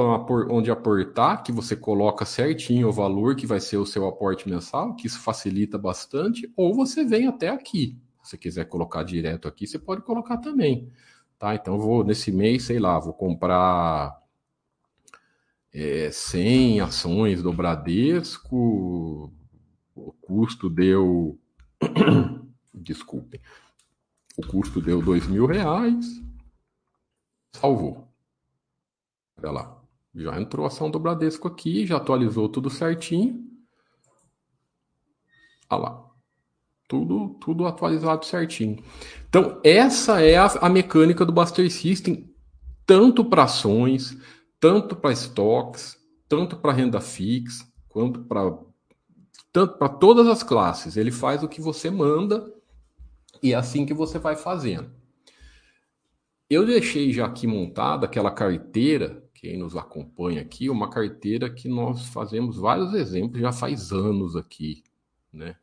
onde aportar, que você coloca certinho o valor que vai ser o seu aporte mensal, que isso facilita bastante, ou você vem até aqui. Se você quiser colocar direto aqui, você pode colocar também. Tá? Então, vou nesse mês, sei lá, vou comprar é, 100 ações do Bradesco, o custo deu. Desculpem. O custo deu dois mil reais. Salvou. Olha lá. Já entrou a ação do Bradesco aqui, já atualizou tudo certinho. Olha lá. Tudo, tudo atualizado certinho. Então, essa é a, a mecânica do Buster System, tanto para ações, tanto para estoques, tanto para renda fixa, quanto para tanto para todas as classes. Ele faz o que você manda e é assim que você vai fazendo. Eu deixei já aqui montada aquela carteira, quem nos acompanha aqui, uma carteira que nós fazemos vários exemplos já faz anos aqui, né?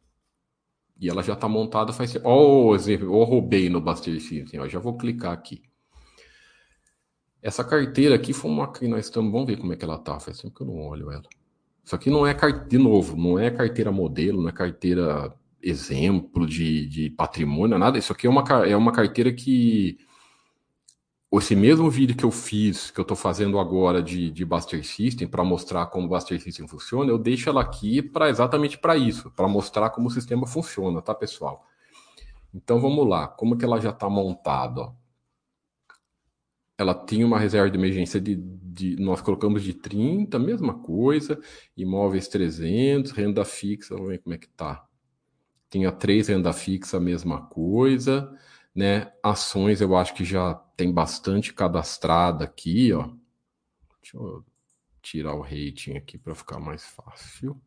E ela já está montada faz. Ó, oh, exemplo, eu roubei no Buster System, ó, já vou clicar aqui. Essa carteira aqui foi uma que nós estamos. Vamos ver como é que ela tá. Faz tempo que eu não olho ela. Isso aqui não é de novo, não é carteira modelo, não é carteira exemplo de, de patrimônio, nada. Isso aqui é uma, é uma carteira que esse mesmo vídeo que eu fiz, que eu estou fazendo agora de, de Buster System, para mostrar como o Buster System funciona, eu deixo ela aqui para exatamente para isso, para mostrar como o sistema funciona, tá, pessoal? Então vamos lá, como que ela já está montada? Ó ela tinha uma reserva de emergência de, de, nós colocamos de 30, mesma coisa, imóveis 300, renda fixa, vamos ver como é que tá. Tinha três renda fixa, mesma coisa, né? Ações eu acho que já tem bastante cadastrada aqui, ó. Deixa eu tirar o rating aqui para ficar mais fácil.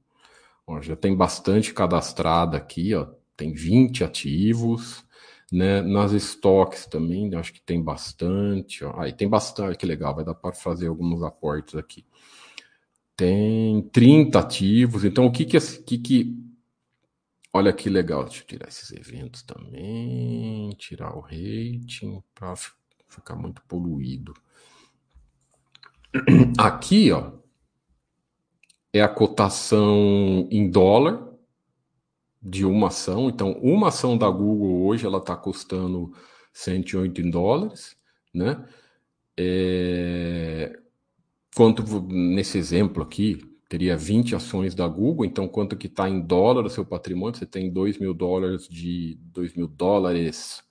Ó, já tem bastante cadastrada aqui, ó. Tem 20 ativos. Né? Nas estoques também, acho que tem bastante. Ó. Aí tem bastante, que legal, vai dar para fazer alguns aportes aqui. Tem 30 ativos, então o que que, que, que Olha que legal, deixa eu tirar esses eventos também, tirar o rating para ficar muito poluído. Aqui, ó, é a cotação em dólar de uma ação. Então, uma ação da Google hoje ela está custando 108 dólares, né? É... Quanto nesse exemplo aqui teria 20 ações da Google, então quanto que está em dólar o seu patrimônio? Você tem 2 mil dólares de 2 mil dólares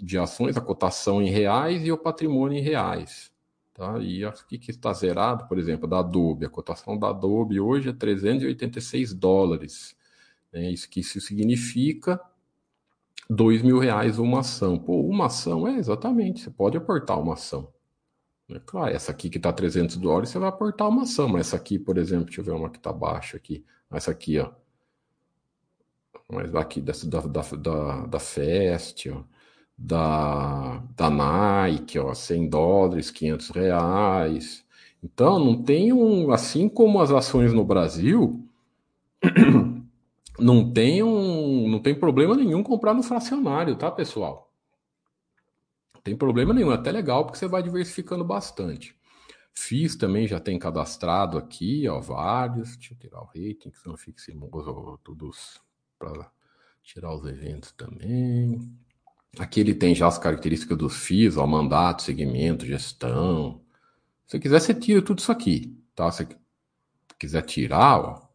de ações, a cotação em reais e o patrimônio em reais. Tá? E aqui que está zerado, por exemplo, da Adobe. A cotação da Adobe hoje é 386 dólares. Né? Isso que isso significa dois mil reais uma ação. Pô, uma ação é exatamente, você pode aportar uma ação. Né? Claro, essa aqui que está 300 dólares, você vai aportar uma ação, mas essa aqui, por exemplo, deixa eu ver uma que está baixa aqui. Essa aqui, ó. Mas daqui, dessa, da, da, da, da Fest, ó. Da, da Nike, ó, 100 dólares, 500 reais. Então, não tem um. Assim como as ações no Brasil, não tem um, não tem problema nenhum comprar no fracionário, tá, pessoal? Tem problema nenhum, é até legal porque você vai diversificando bastante. FIS também já tem cadastrado aqui, ó, vários. Deixa eu tirar o rating, que são fiximos todos para tirar os eventos também. Aqui ele tem já as características dos FIIs, ó, mandato, segmento, gestão. Se você quiser, você tira tudo isso aqui, tá? Se quiser tirar, ó,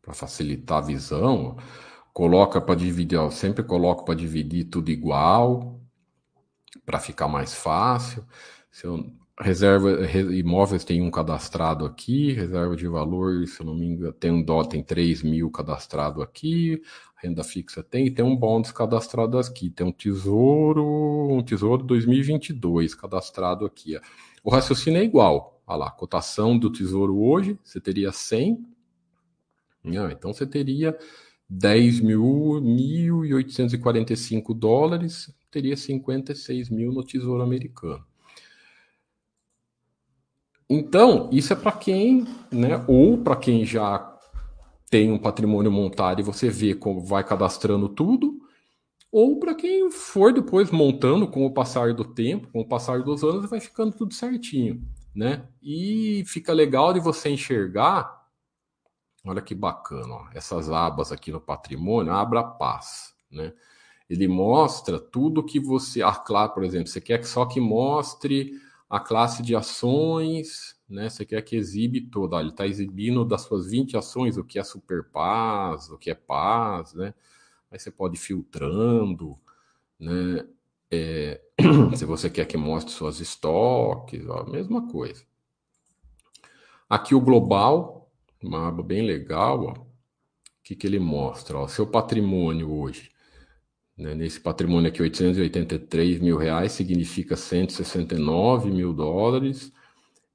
para facilitar a visão, coloca para dividir, ó, sempre coloco para dividir tudo igual, para ficar mais fácil. Eu, reserva imóveis tem um cadastrado aqui, reserva de valor, se eu não me engano, tem um dó, tem 3 mil cadastrado aqui, renda fixa tem, e tem um bônus cadastrado aqui, tem um tesouro, um tesouro 2022 cadastrado aqui. O raciocínio é igual, olha lá, cotação do tesouro hoje, você teria 100, não, então você teria 10.845 dólares, teria 56 mil no tesouro americano. Então, isso é para quem, né, ou para quem já tem um patrimônio montado e você vê como vai cadastrando tudo, ou para quem for depois montando com o passar do tempo, com o passar dos anos, vai ficando tudo certinho, né? E fica legal de você enxergar, olha que bacana, ó, essas abas aqui no patrimônio, abra paz, né? Ele mostra tudo que você, ah, claro, por exemplo, você quer que só que mostre a classe de ações, né? Você quer que exibe toda. Ele está exibindo das suas 20 ações o que é super paz, o que é paz, né? Aí você pode ir filtrando, né? É, se você quer que mostre suas estoques, a mesma coisa. Aqui o global, uma aba bem legal, ó. O que, que ele mostra? Ó, seu patrimônio hoje. Né? Nesse patrimônio aqui, 883 mil reais significa 169 mil dólares.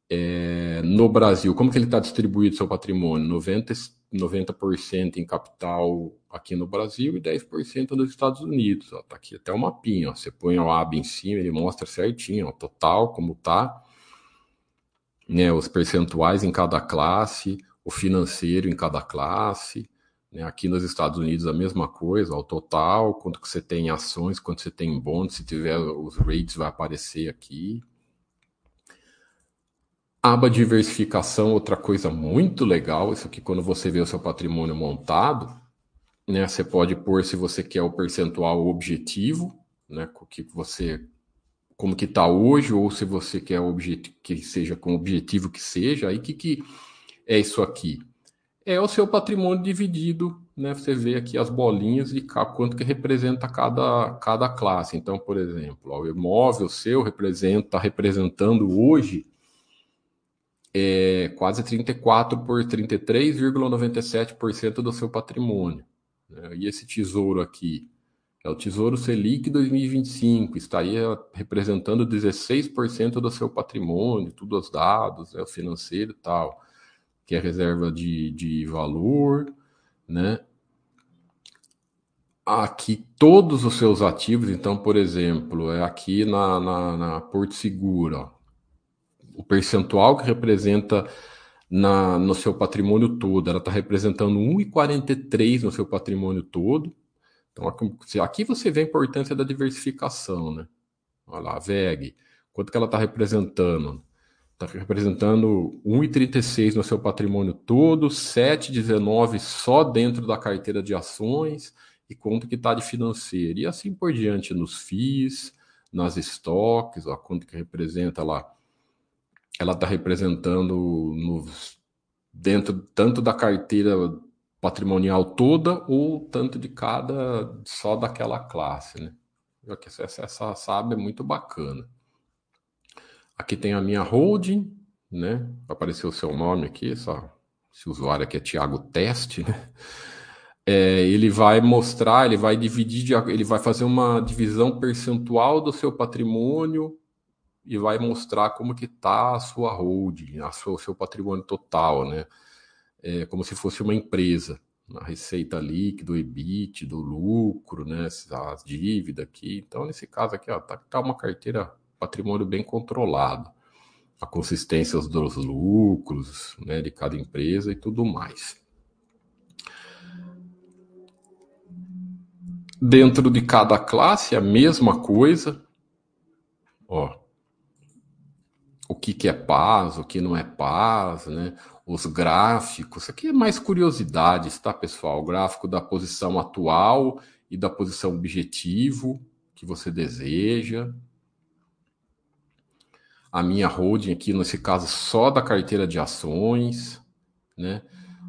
É, no Brasil, como que ele está distribuído seu patrimônio? 90, 90% em capital aqui no Brasil e 10% nos Estados Unidos. Está aqui até o mapinha. Você põe o AB em cima, ele mostra certinho, ó, total, como tá, né, os percentuais em cada classe, o financeiro em cada classe, né? Aqui nos Estados Unidos a mesma coisa, ao total, quanto que você tem em ações, quanto você tem em se tiver os rates vai aparecer aqui. Aba diversificação, outra coisa muito legal, isso aqui quando você vê o seu patrimônio montado, né, você pode pôr se você quer o percentual objetivo, né, que você como que está hoje ou se você quer que seja com objetivo que seja, aí que que é isso aqui? é o seu patrimônio dividido, né? Você vê aqui as bolinhas de quanto que representa cada, cada classe. Então, por exemplo, ó, o imóvel seu representa, tá representando hoje é, quase 34 por 33,97% do seu patrimônio. Né? E esse tesouro aqui é o Tesouro Selic 2025, estaria representando 16% do seu patrimônio, tudo os dados, é o financeiro e tal que é reserva de, de valor, né? Aqui todos os seus ativos, então, por exemplo, é aqui na, na, na Porto Seguro, ó, o percentual que representa na, no seu patrimônio todo, ela está representando 1,43 no seu patrimônio todo. Então, aqui, você vê a importância da diversificação, né? Olha lá, a VEG, quanto que ela está representando? Está representando 1,36 no seu patrimônio todo, 7,19 só dentro da carteira de ações e quanto que está de financeiro. E assim por diante nos FIIs, nas estoques, ó, quanto que representa lá. Ela está representando nos, dentro tanto da carteira patrimonial toda ou tanto de cada só daquela classe, né? Essa, essa sabe é muito bacana. Aqui tem a minha holding, né? Apareceu o seu nome aqui, só esse usuário aqui é Thiago Teste, né? É, ele vai mostrar, ele vai dividir, ele vai fazer uma divisão percentual do seu patrimônio e vai mostrar como que está a sua holding, a sua, o seu patrimônio total, né? É, como se fosse uma empresa, a receita líquida, o EBIT, do lucro, né? As dívidas aqui. Então, nesse caso aqui, ó, tá, tá uma carteira patrimônio bem controlado, a consistência dos lucros né, de cada empresa e tudo mais. Dentro de cada classe, a mesma coisa. Ó, o que, que é paz, o que não é paz, né? Os gráficos. Isso aqui é mais curiosidades, tá, pessoal? O gráfico da posição atual e da posição objetivo que você deseja a minha holding aqui, nesse caso, só da carteira de ações, né?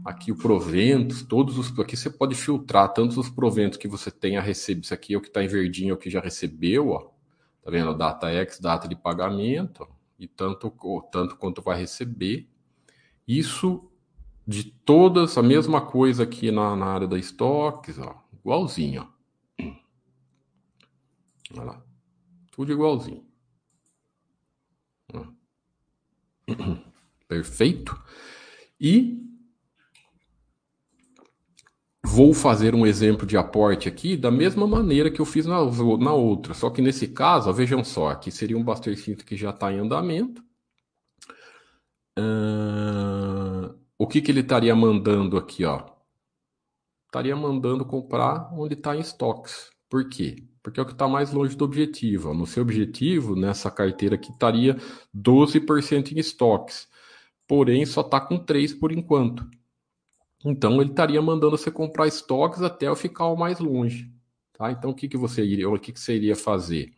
Aqui o proventos, todos os. Aqui você pode filtrar tantos os proventos que você tem a receber. Isso aqui é o que está em verdinho, é o que já recebeu, ó. Tá vendo? Data X, data de pagamento. e tanto, tanto quanto vai receber. Isso de todas, a mesma coisa aqui na, na área da estoques, ó, igualzinho. Ó. Olha lá. Tudo igualzinho. Perfeito? E vou fazer um exemplo de aporte aqui da mesma maneira que eu fiz na, na outra. Só que nesse caso, ó, vejam só, aqui seria um Buster que já está em andamento. Uh, o que, que ele estaria mandando aqui? Ó? Estaria mandando comprar onde está em estoques. Por quê? Porque é o que está mais longe do objetivo. No seu objetivo, nessa carteira aqui, estaria 12% em estoques. Porém, só está com 3 por enquanto. Então ele estaria mandando você comprar estoques até eu ficar o mais longe. Tá? Então o que, que você iria, o que, que você iria fazer?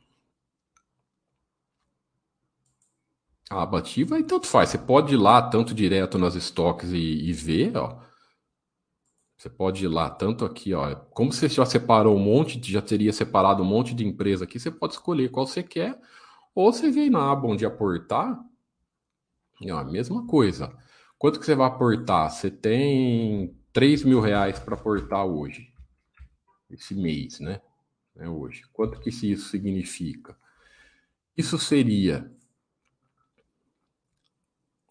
A abativa, aí tanto faz. Você pode ir lá tanto direto nas estoques e, e ver, ó. Você pode ir lá tanto aqui, ó. Como você já separou um monte, já teria separado um monte de empresa aqui, você pode escolher qual você quer. Ou você vem na aba onde aportar, é a mesma coisa. Quanto que você vai aportar? Você tem 3 mil reais para aportar hoje, esse mês, né? É hoje. Quanto que isso significa? Isso seria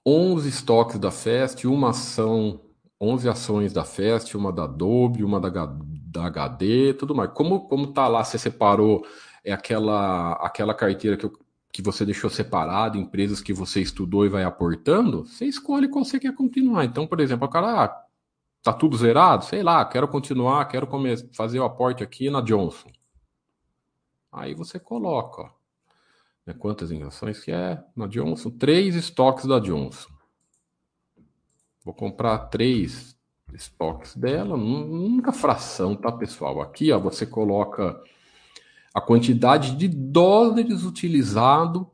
11 estoques da Fest, uma ação, 11 ações da Fest, uma da Adobe, uma da, da HD, tudo mais. Como, como tá lá, você separou é aquela, aquela carteira que eu que você deixou separado, empresas que você estudou e vai aportando, você escolhe qual você quer continuar. Então, por exemplo, o cara ah, tá tudo zerado, sei lá, quero continuar, quero fazer o aporte aqui na Johnson. Aí você coloca, ó, né, quantas ações que é na Johnson? Três estoques da Johnson. Vou comprar três estoques dela, nunca fração, tá, pessoal? Aqui, ó, você coloca a quantidade de dólares utilizado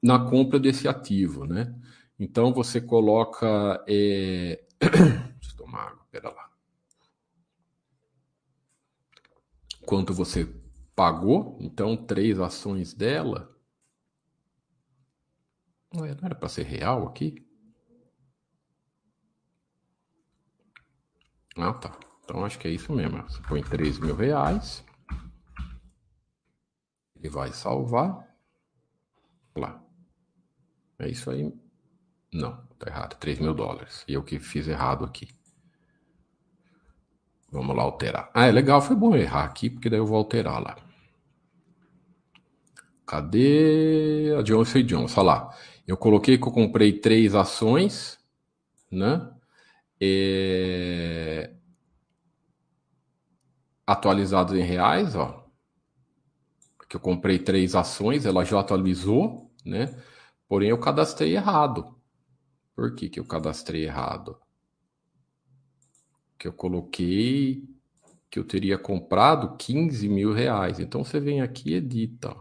na compra desse ativo, né? Então você coloca. É... Deixa eu tomar água, pera lá. Quanto você pagou, então três ações dela. Não era para ser real aqui? Ah, tá. Então acho que é isso mesmo. Você põe 3 mil reais. Ele vai salvar. Lá. É isso aí. Não, tá errado. 3 mil dólares. E eu que fiz errado aqui. Vamos lá alterar. Ah, é legal. Foi bom errar aqui, porque daí eu vou alterar lá. Cadê a Johnson Johnson? Olha lá. Eu coloquei que eu comprei três ações, né? É... Atualizados em reais, ó que eu comprei três ações, ela já atualizou, né? Porém, eu cadastrei errado. Por que, que eu cadastrei errado? Que eu coloquei que eu teria comprado 15 mil reais. Então você vem aqui e edita.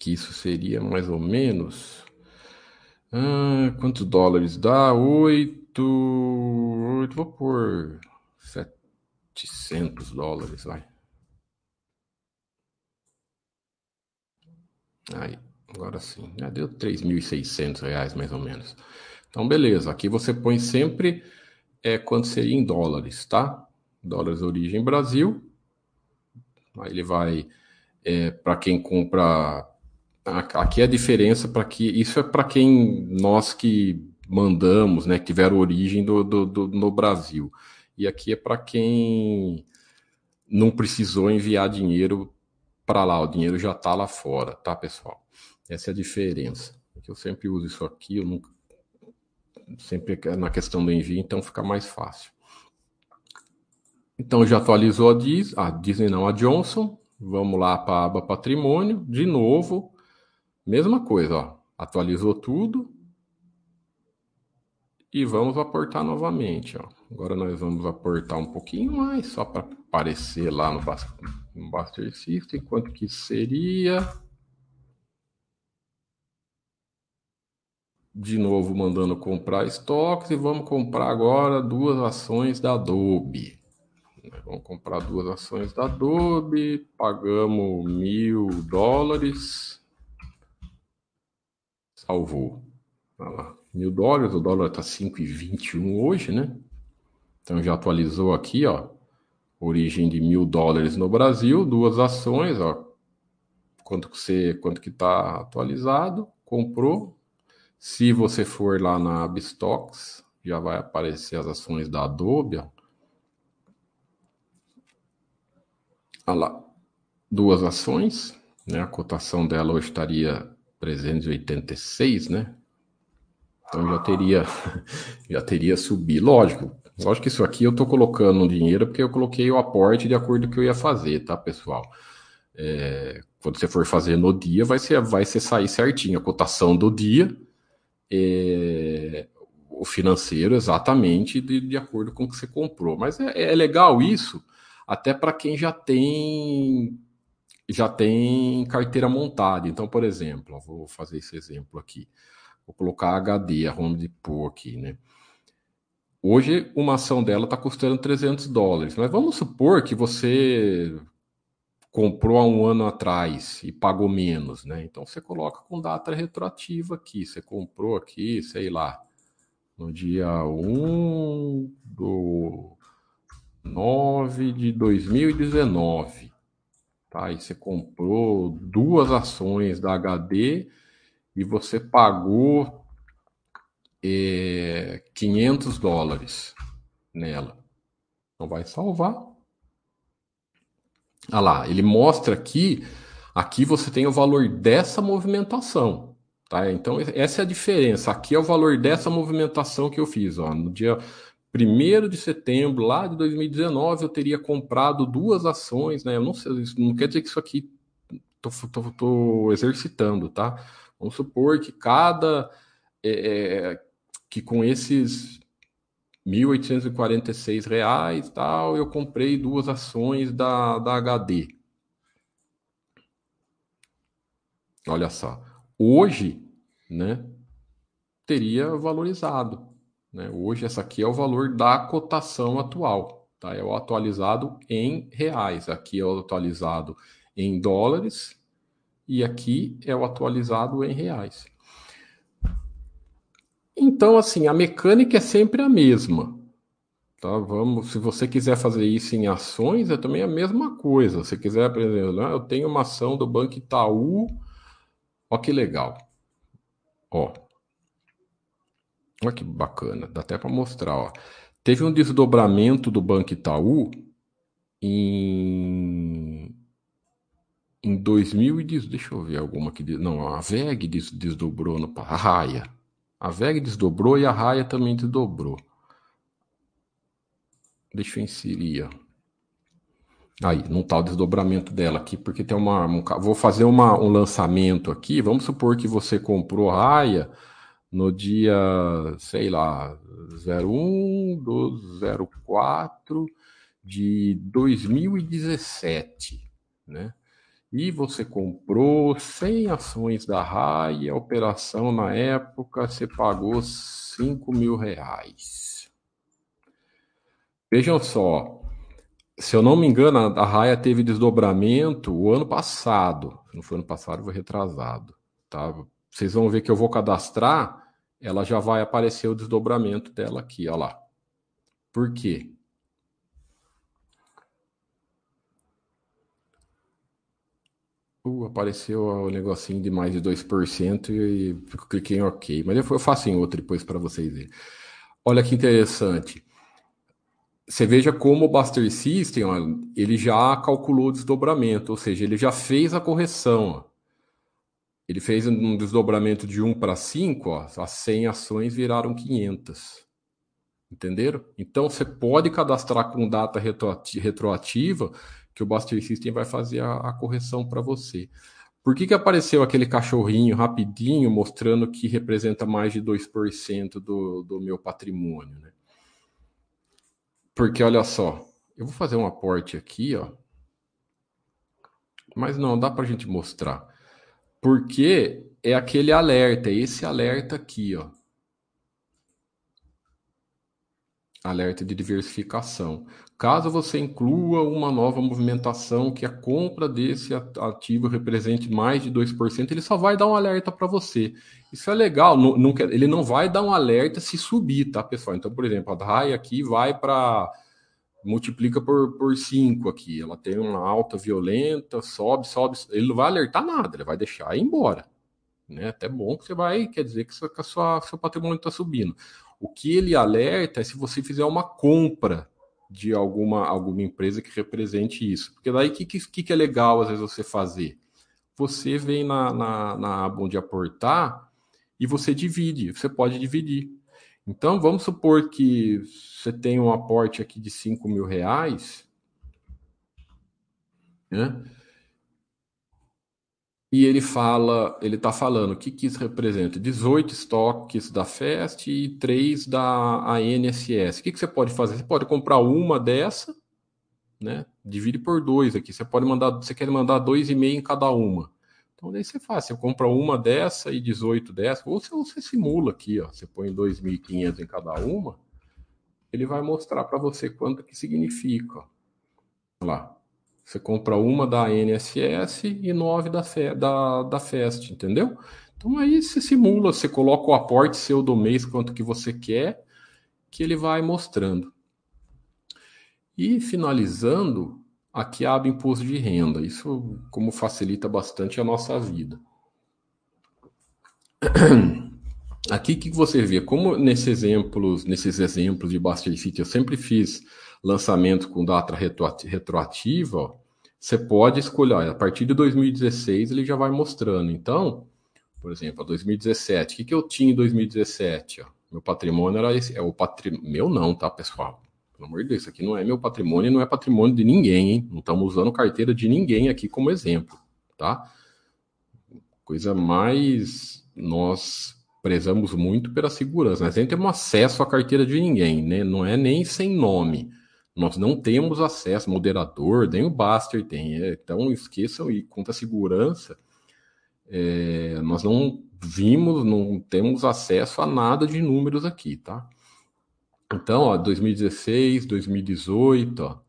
Que isso seria mais ou menos. Ah, quantos dólares dá? Oito. Oito. Vou pôr 700 dólares, vai. Aí, agora sim. Já deu 3.600 reais, mais ou menos. Então, beleza. Aqui você põe sempre é, quanto seria em dólares, tá? Dólares origem Brasil. Aí ele vai é, para quem compra. Aqui é a diferença para que. Isso é para quem nós que mandamos, né? Que tiveram origem do, do, do no Brasil. E aqui é para quem não precisou enviar dinheiro para lá, o dinheiro já está lá fora, tá, pessoal? Essa é a diferença. Eu sempre uso isso aqui, eu nunca. Sempre na questão do envio, então fica mais fácil. Então já atualizou a Disney, a Disney não, a Johnson. Vamos lá para a aba patrimônio, de novo, mesma coisa, ó. Atualizou tudo. E vamos aportar novamente, ó. Agora nós vamos aportar um pouquinho mais, só para aparecer lá no, no Buster System, quanto que seria. De novo, mandando comprar estoques e vamos comprar agora duas ações da Adobe. Vamos comprar duas ações da Adobe, pagamos mil dólares. Salvou. Olha lá. Mil dólares, o dólar está 5,21 hoje, né? Então já atualizou aqui, ó. Origem de mil dólares no Brasil, duas ações, ó. Quanto que você, quanto que está atualizado, comprou. Se você for lá na Abstocks, já vai aparecer as ações da Adobe, ó. Olha lá, duas ações, né? A cotação dela hoje estaria 386, né? Então já teria já teria subido. Lógico, lógico que isso aqui eu estou colocando no dinheiro porque eu coloquei o aporte de acordo com o que eu ia fazer, tá, pessoal? É, quando você for fazer no dia, vai ser, vai ser sair certinho a cotação do dia, é, o financeiro exatamente de, de acordo com o que você comprou. Mas é, é legal isso, até para quem já tem já tem carteira montada. Então, por exemplo, vou fazer esse exemplo aqui. Vou colocar HD, a Home Depot aqui, né? Hoje, uma ação dela está custando 300 dólares. Mas vamos supor que você comprou há um ano atrás e pagou menos, né? Então, você coloca com data retroativa aqui. Você comprou aqui, sei lá, no dia 1 do 9 de 2019. Tá? E você comprou duas ações da HD e você pagou é, 500 dólares nela. Não vai salvar. Olha lá, ele mostra aqui, aqui você tem o valor dessa movimentação. Tá? Então, essa é a diferença. Aqui é o valor dessa movimentação que eu fiz. Ó. No dia 1 de setembro, lá de 2019, eu teria comprado duas ações. Né? Eu não, sei, não quer dizer que isso aqui estou exercitando, tá? Vamos supor que cada. É, é que com esses 1.846 reais tal, eu comprei duas ações da, da HD. Olha só. Hoje, né, teria valorizado. Né? Hoje, essa aqui é o valor da cotação atual. Tá? É o atualizado em reais. Aqui é o atualizado em dólares e aqui é o atualizado em reais. Então, assim, a mecânica é sempre a mesma. Tá? Vamos, se você quiser fazer isso em ações, é também a mesma coisa. Se quiser, por exemplo, né, eu tenho uma ação do Banco Itaú, ó que legal. Ó. Olha que bacana, dá até para mostrar, ó. Teve um desdobramento do Banco Itaú em em 2010, deixa eu ver alguma que. Não, a VEG desdobrou no. A Raia. A VEG desdobrou e a Raia também desdobrou. Deixa eu inserir. Aí, não tá o desdobramento dela aqui, porque tem uma. Um, vou fazer uma, um lançamento aqui. Vamos supor que você comprou a Raia no dia, sei lá, 01 do 04 de 2017, né? e você comprou 100 ações da RAI, a operação na época você pagou 5 mil reais. Vejam só, se eu não me engano, a Raia teve desdobramento o ano passado. Não foi ano passado, foi retrasado. Tá? Vocês vão ver que eu vou cadastrar, ela já vai aparecer o desdobramento dela aqui, ó lá. Por quê? Uh, apareceu o negocinho de mais de 2% e eu cliquei em OK. Mas eu faço em outro depois para vocês verem. Olha que interessante. Você veja como o Buster System, ó, ele já calculou o desdobramento, ou seja, ele já fez a correção. Ó. Ele fez um desdobramento de 1 para 5, ó, as 100 ações viraram 500. Entenderam? Então você pode cadastrar com data retroativa que o Buster System vai fazer a, a correção para você. Por que, que apareceu aquele cachorrinho rapidinho mostrando que representa mais de 2% do, do meu patrimônio? Né? Porque olha só, eu vou fazer um aporte aqui, ó. Mas não, dá para a gente mostrar. Porque é aquele alerta, é esse alerta aqui, ó. Alerta de diversificação. Caso você inclua uma nova movimentação que a compra desse ativo represente mais de 2%, ele só vai dar um alerta para você. Isso é legal, não, não, ele não vai dar um alerta se subir, tá, pessoal? Então, por exemplo, a DRAI aqui vai para. Multiplica por, por 5 aqui. Ela tem uma alta violenta, sobe, sobe. Ele não vai alertar nada, ele vai deixar ir embora. Né? Até bom que você vai, quer dizer que, que a sua, seu patrimônio está subindo. O que ele alerta é se você fizer uma compra de alguma, alguma empresa que represente isso. Porque daí o que, que, que é legal às vezes você fazer? Você vem na, na, na aba onde aportar e você divide, você pode dividir. Então vamos supor que você tem um aporte aqui de 5 mil reais, né? E ele fala, ele está falando o que, que isso representa? 18 estoques da FEST e 3 da ANSS. O que, que você pode fazer? Você pode comprar uma dessa, né? Divide por dois aqui. Você pode mandar, você quer mandar dois e meio em cada uma. Então daí você faz, você compra uma dessa e 18 dessa, ou você, você simula aqui, ó. Você põe 2.500 em cada uma, ele vai mostrar para você quanto que significa. Olha lá. Você compra uma da NSS e nove da, da, da FEST, entendeu? Então aí você simula, você coloca o aporte seu do mês, quanto que você quer, que ele vai mostrando. E finalizando, aqui abre imposto de renda. Isso como facilita bastante a nossa vida. Aqui que você vê, como nesses exemplos, nesses exemplos de Buster City, eu sempre fiz lançamento com data retroativa, ó, você pode escolher, a partir de 2016 ele já vai mostrando. Então, por exemplo, 2017, o que, que eu tinha em 2017? Ó? Meu patrimônio era esse, é o patrimônio, meu não, tá, pessoal? Pelo amor de Deus, isso aqui não é meu patrimônio, não é patrimônio de ninguém, hein? Não estamos usando carteira de ninguém aqui como exemplo, tá? Coisa mais nós prezamos muito pela segurança. Nós nem temos acesso à carteira de ninguém, né? Não é nem sem nome. Nós não temos acesso, moderador, nem o Baster tem. É, então esqueçam e quanto à segurança, é, nós não vimos, não temos acesso a nada de números aqui, tá? Então, ó, 2016, 2018, ó,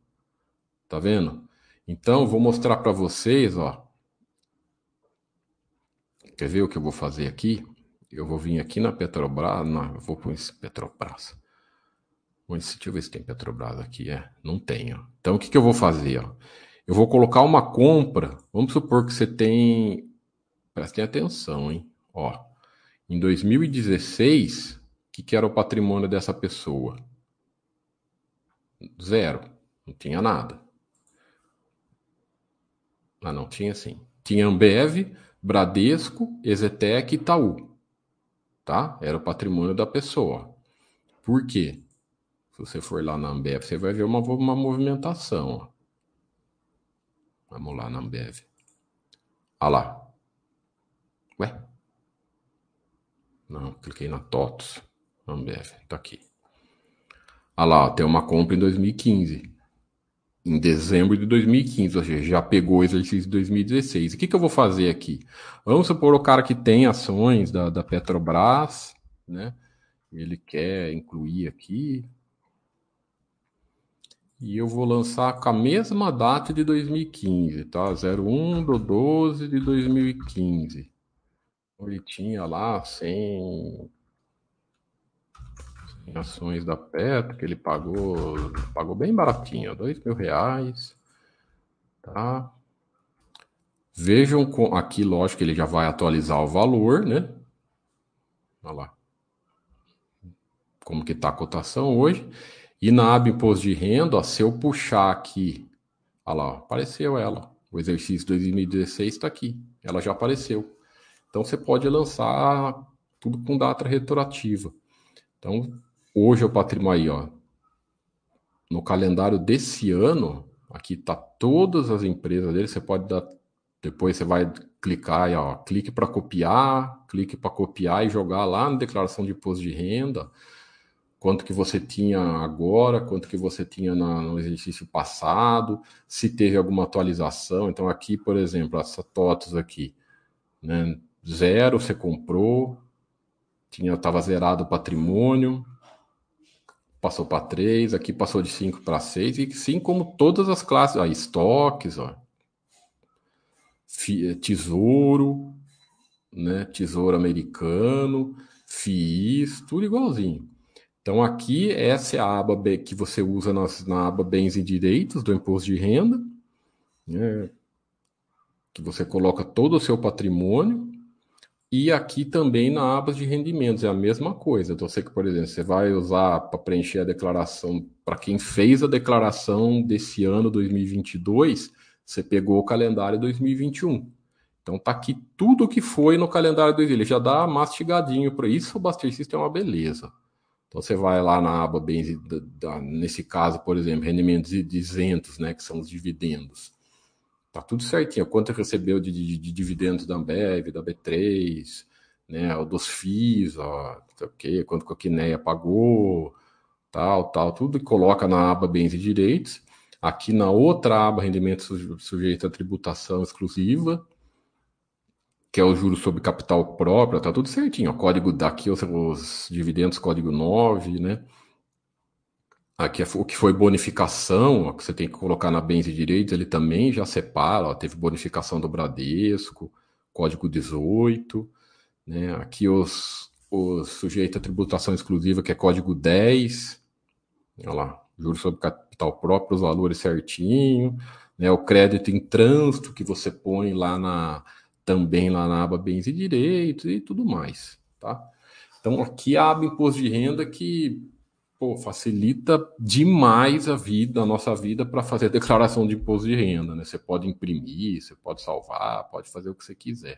tá vendo? Então, vou mostrar para vocês, ó. Quer ver o que eu vou fazer aqui? Eu vou vir aqui na Petrobras, na, vou pôr esse Petrobras. Deixa eu ver se tem Petrobras aqui. É, não tem. Ó. Então, o que, que eu vou fazer? Ó? Eu vou colocar uma compra. Vamos supor que você tem. Prestem atenção, hein? Ó, em 2016, o que, que era o patrimônio dessa pessoa? Zero. Não tinha nada. Ah, não, tinha sim. Tinha Ambev, Bradesco, Ezetec e Itaú. Tá? Era o patrimônio da pessoa. Por quê? Se você for lá na Ambev, você vai ver uma, uma movimentação. Ó. Vamos lá na Ambev. Olha lá. Ué? Não, cliquei na TOTOS. Ambev, tá aqui. Olha lá, tem uma compra em 2015. Em dezembro de 2015, ou seja, já pegou o exercício de 2016. O que, que eu vou fazer aqui? Vamos supor o cara que tem ações da, da Petrobras, né? Ele quer incluir aqui, e eu vou lançar com a mesma data de 2015, tá? 01 do 12 de 2015. Ele tinha lá 100, 100 ações da Petro, que ele pagou, pagou bem baratinho, dois mil reais, tá? Vejam com, aqui, lógico que ele já vai atualizar o valor, né? Olha lá. Como que tá a cotação hoje. E na aba imposto de renda, ó, se eu puxar aqui, olha lá, apareceu ela. O exercício 2016 está aqui, ela já apareceu. Então você pode lançar tudo com data retroativa. Então, hoje é o patrimônio aí, ó. No calendário desse ano, aqui tá todas as empresas dele, você pode dar depois você vai clicar aí, ó, clique para copiar, clique para copiar e jogar lá na declaração de imposto de renda quanto que você tinha agora, quanto que você tinha na, no exercício passado, se teve alguma atualização. Então aqui, por exemplo, essa TOTOS aqui, né, zero você comprou, tinha estava zerado o patrimônio, passou para 3, aqui passou de 5 para 6, e sim como todas as classes, ó, estoques, ó, tesouro, né, tesouro americano, FIIs, tudo igualzinho. Então aqui essa é a aba que você usa na, na aba bens e direitos do imposto de renda, né, que você coloca todo o seu patrimônio, e aqui também na aba de rendimentos é a mesma coisa. Então, você que, por exemplo, você vai usar para preencher a declaração, para quem fez a declaração desse ano 2022, você pegou o calendário 2021. Então tá aqui tudo que foi no calendário 2021. Ele já dá mastigadinho para isso. O Buster System é uma beleza. Então você vai lá na aba bens, nesse caso, por exemplo, rendimentos isentos, né, que são os dividendos. Tá tudo certinho. Quanto recebeu de, de, de, dividendos da Ambev, da B3, né? O dos FIIs, ó, okay, quanto que a Quineia pagou, tal, tal, tudo e coloca na aba bens e direitos. Aqui na outra aba, rendimentos sujeito a tributação exclusiva, que é o juro sobre capital próprio, tá tudo certinho. O código daqui, os, os dividendos, código 9, né? Aqui é o que foi bonificação, ó, que você tem que colocar na bens e direitos, ele também já separa, ó, teve bonificação do Bradesco, código 18, né? Aqui os, os sujeitos a tributação exclusiva, que é código 10, olha lá, juros sobre capital próprio, os valores certinho, né? O crédito em trânsito que você põe lá na também lá na aba bens e direitos e tudo mais, tá? Então aqui a aba imposto de renda que pô, facilita demais a vida, a nossa vida, para fazer declaração de imposto de renda. Né? Você pode imprimir, você pode salvar, pode fazer o que você quiser.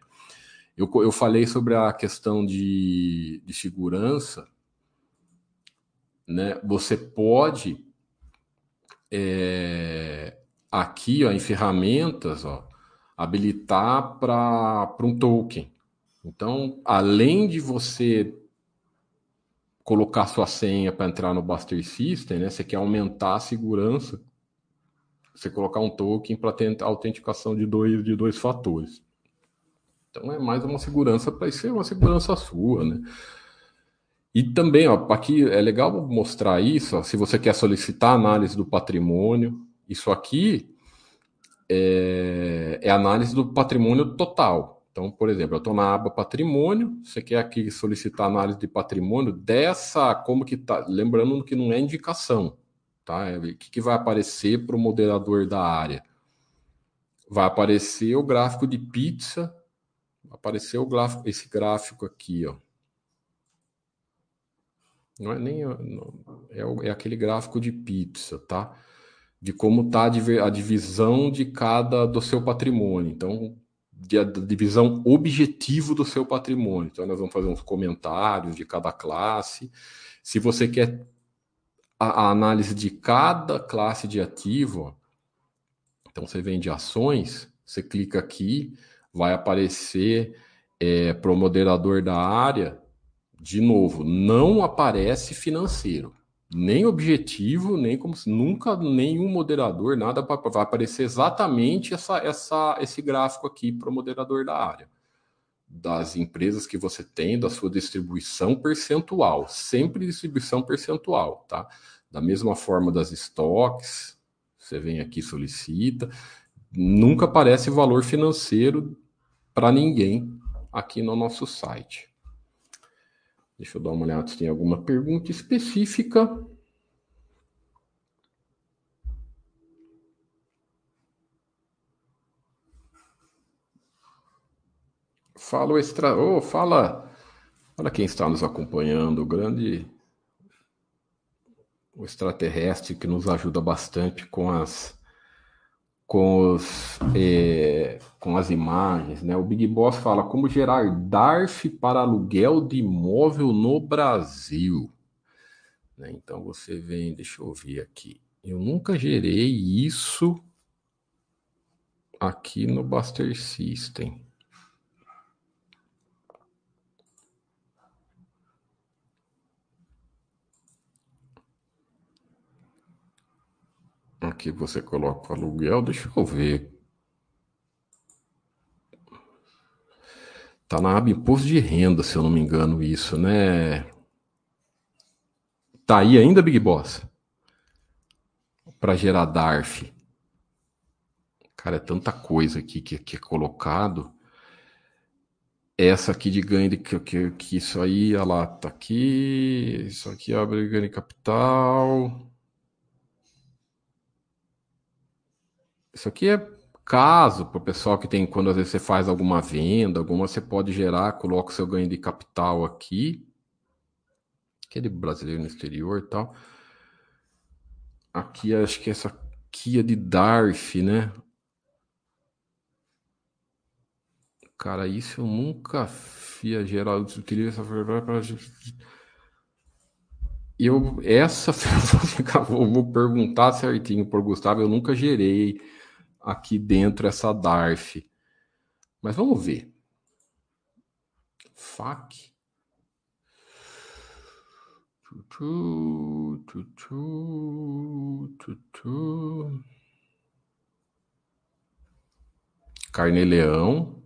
Eu, eu falei sobre a questão de, de segurança. Né? Você pode, é, aqui ó, em ferramentas, ó, habilitar para um token. Então, além de você colocar sua senha para entrar no Buster System, né? Você quer aumentar a segurança, você colocar um token para ter autenticação de dois, de dois fatores. Então é mais uma segurança para ser uma segurança sua, né? E também, ó, aqui é legal mostrar isso, ó, se você quer solicitar análise do patrimônio, isso aqui é, é análise do patrimônio total. Então, por exemplo, eu estou na aba patrimônio, você quer aqui solicitar análise de patrimônio dessa, como que tá, lembrando que não é indicação, tá? É, o que, que vai aparecer para o moderador da área? Vai aparecer o gráfico de pizza, aparecer o gráfico, esse gráfico aqui, ó. Não é nem não, é, é aquele gráfico de pizza, tá? De como está a divisão de cada do seu patrimônio. Então, de, divisão objetivo do seu patrimônio. Então, nós vamos fazer uns comentários de cada classe. Se você quer a, a análise de cada classe de ativo, então você vem de ações, você clica aqui, vai aparecer é, para o moderador da área, de novo, não aparece financeiro nem objetivo, nem como nunca nenhum moderador, nada vai aparecer exatamente essa, essa, esse gráfico aqui para o moderador da área. Das empresas que você tem, da sua distribuição percentual, sempre distribuição percentual, tá? Da mesma forma das estoques, você vem aqui solicita, nunca aparece valor financeiro para ninguém aqui no nosso site. Deixa eu dar uma olhada se tem alguma pergunta específica. Fala extra. Oh, fala. Olha quem está nos acompanhando, o grande. O extraterrestre que nos ajuda bastante com as com, os, é, com as imagens, né? O Big Boss fala como gerar DARF para aluguel de imóvel no Brasil. Né? Então você vem, deixa eu ver aqui. Eu nunca gerei isso aqui no Buster System. Aqui você coloca o aluguel, deixa eu ver. Tá na aba imposto de renda, se eu não me engano, isso, né? Tá aí ainda, Big Boss? Para gerar DARF. Cara, é tanta coisa aqui que, que é colocado. Essa aqui de ganho de que, que, que isso aí, olha lá, tá aqui. Isso aqui abre ganho de capital. Isso aqui é caso para o pessoal que tem, quando às vezes você faz alguma venda, alguma, você pode gerar, coloca o seu ganho de capital aqui. Aquele brasileiro no exterior e tal. Aqui, acho que essa aqui é de DARF, né? Cara, isso eu nunca fia geral utiliza essa para eu essa vou, perguntar certinho o Gustavo, eu nunca gerei aqui dentro essa DARF. Mas vamos ver. FAC. Tutu, tutu. Carneleão.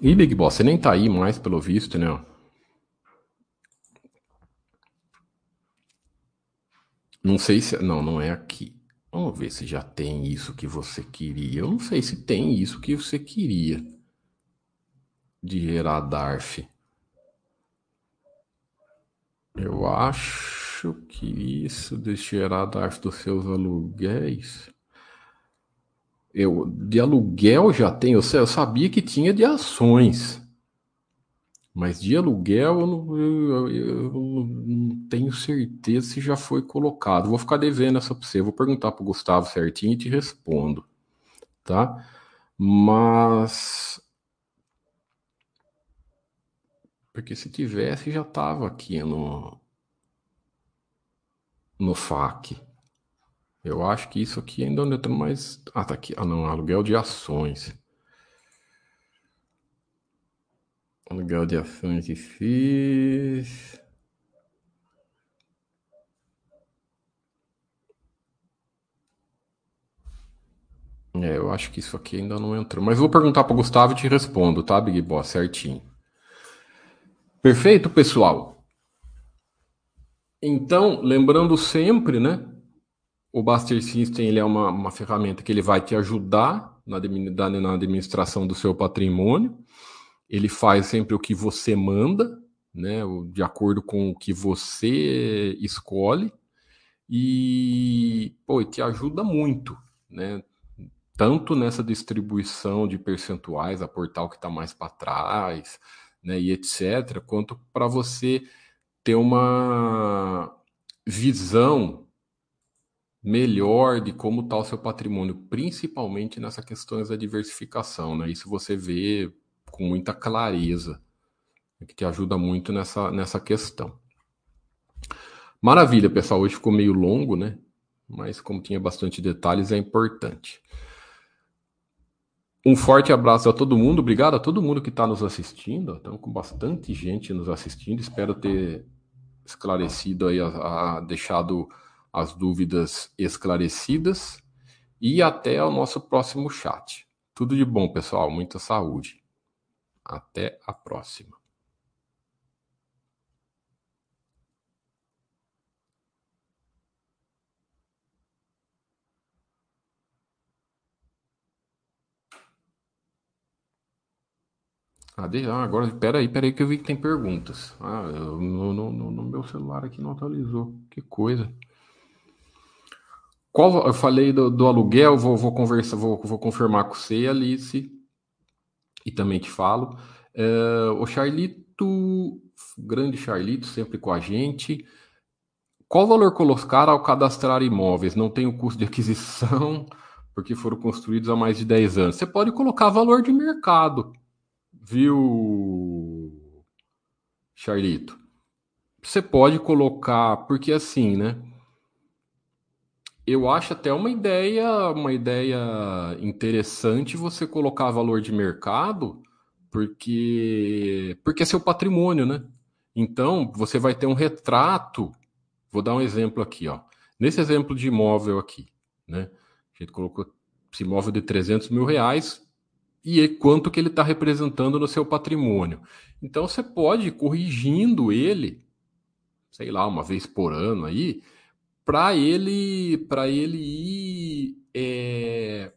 E Big Boss, você nem tá aí mais, pelo visto, né? Não sei se. Não, não é aqui. Vamos ver se já tem isso que você queria. Eu não sei se tem isso que você queria de gerar DARF. Eu acho que isso de gerar DARF dos seus aluguéis. Eu, de aluguel já tenho. Eu sabia que tinha de ações. Mas de aluguel eu não, eu, eu não, tenho certeza se já foi colocado. Vou ficar devendo essa para você. Vou perguntar para o Gustavo certinho e te respondo. Tá? Mas. Porque se tivesse, já estava aqui no. No FAQ. Eu acho que isso aqui ainda não entra mais. Ah, tá aqui. Ah, não. Aluguel de ações. Aluguel de ações e FIIs. É, eu acho que isso aqui ainda não entrou. Mas vou perguntar para o Gustavo e te respondo, tá, Big Boss? Certinho. Perfeito, pessoal? Então, lembrando sempre, né? O Buster System ele é uma, uma ferramenta que ele vai te ajudar na, na administração do seu patrimônio ele faz sempre o que você manda, né, de acordo com o que você escolhe, e pô, te ajuda muito, né, tanto nessa distribuição de percentuais, a portal que está mais para trás, né, e etc., quanto para você ter uma visão melhor de como está o seu patrimônio, principalmente nessa questão da diversificação, né? Isso você vê com muita clareza, que te ajuda muito nessa, nessa questão. Maravilha, pessoal. Hoje ficou meio longo, né? Mas como tinha bastante detalhes, é importante. Um forte abraço a todo mundo. Obrigado a todo mundo que está nos assistindo. Estamos com bastante gente nos assistindo. Espero ter esclarecido aí, a, a, deixado as dúvidas esclarecidas. E até o nosso próximo chat. Tudo de bom, pessoal. Muita saúde. Até a próxima. Ah, de... ah, agora, peraí, peraí, que eu vi que tem perguntas. Ah, eu, no, no, no, meu celular aqui não atualizou. Que coisa. Qual, eu falei do, do aluguel, vou, vou conversar, vou, vou confirmar com você, Alice e também te falo. É, o Charlito, grande Charlito, sempre com a gente. Qual valor colocar ao cadastrar imóveis? Não tem o custo de aquisição, porque foram construídos há mais de 10 anos. Você pode colocar valor de mercado, viu, Charlito? Você pode colocar, porque assim, né? Eu acho até uma ideia, uma ideia interessante você colocar valor de mercado, porque porque é seu patrimônio, né? Então, você vai ter um retrato. Vou dar um exemplo aqui, ó. Nesse exemplo de imóvel aqui, né? A gente colocou esse imóvel de 300 mil reais e quanto que ele está representando no seu patrimônio. Então, você pode ir corrigindo ele sei lá, uma vez por ano aí, para ele, para ele ir é,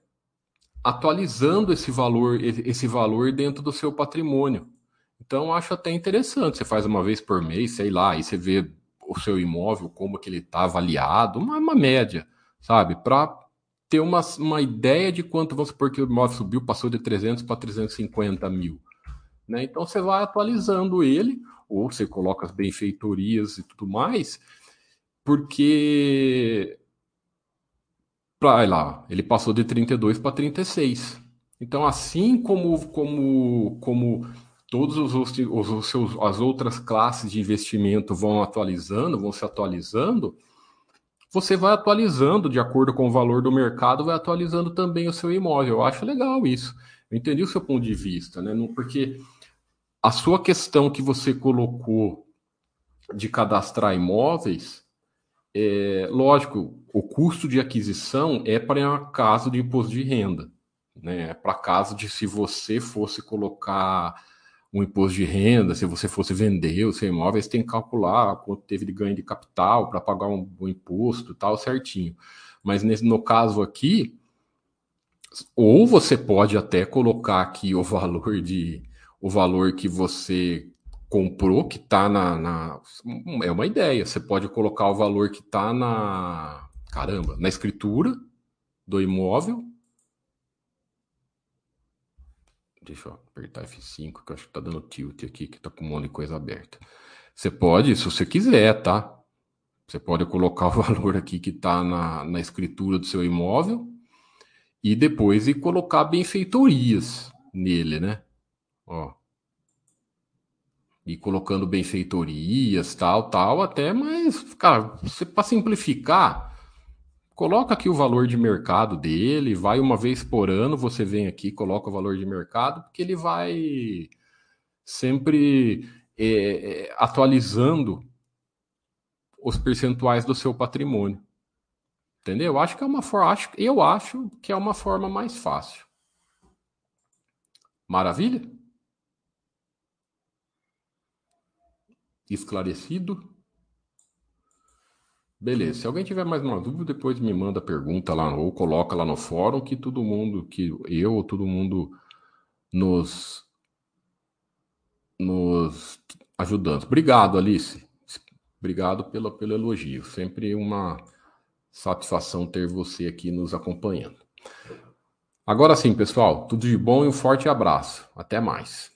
atualizando esse valor, esse valor dentro do seu patrimônio. Então, acho até interessante. Você faz uma vez por mês, sei lá, aí você vê o seu imóvel, como que ele está avaliado, uma, uma média, sabe? Para ter uma, uma ideia de quanto, vamos supor que o imóvel subiu, passou de 300 para 350 mil. Né? Então, você vai atualizando ele, ou você coloca as benfeitorias e tudo mais, porque para lá, ele passou de 32 para 36. Então, assim como como como todos os, os, os seus, as outras classes de investimento vão atualizando, vão se atualizando, você vai atualizando de acordo com o valor do mercado, vai atualizando também o seu imóvel. Eu acho legal isso. Eu entendi o seu ponto de vista, né? Porque a sua questão que você colocou de cadastrar imóveis, é, lógico, o custo de aquisição é para caso de imposto de renda, né? É para caso de se você fosse colocar um imposto de renda, se você fosse vender o seu imóvel, você tem que calcular quanto teve de ganho de capital para pagar um, um imposto tal certinho. Mas nesse, no caso aqui, ou você pode até colocar aqui o valor de o valor que você comprou, que está na, na, É uma ideia. Você pode colocar o valor que está na. Caramba, na escritura do imóvel Deixa eu apertar F5, que eu acho que tá dando tilt aqui, que tá com um monte de coisa aberta. Você pode, se você quiser, tá? Você pode colocar o valor aqui que está na, na escritura do seu imóvel e depois ir colocar benfeitorias nele, né? Ó. E colocando benfeitorias, tal, tal, até, mas, cara, para simplificar, Coloca aqui o valor de mercado dele, vai uma vez por ano, você vem aqui, coloca o valor de mercado, porque ele vai sempre é, é, atualizando os percentuais do seu patrimônio. Entendeu? Eu acho que é uma forma, acho, eu acho que é uma forma mais fácil. Maravilha? Esclarecido? Beleza. Se alguém tiver mais uma dúvida, depois me manda pergunta lá ou coloca lá no fórum que todo mundo, que eu ou todo mundo nos nos ajudando. Obrigado, Alice. Obrigado pelo, pelo elogio. Sempre uma satisfação ter você aqui nos acompanhando. Agora sim, pessoal, tudo de bom e um forte abraço. Até mais.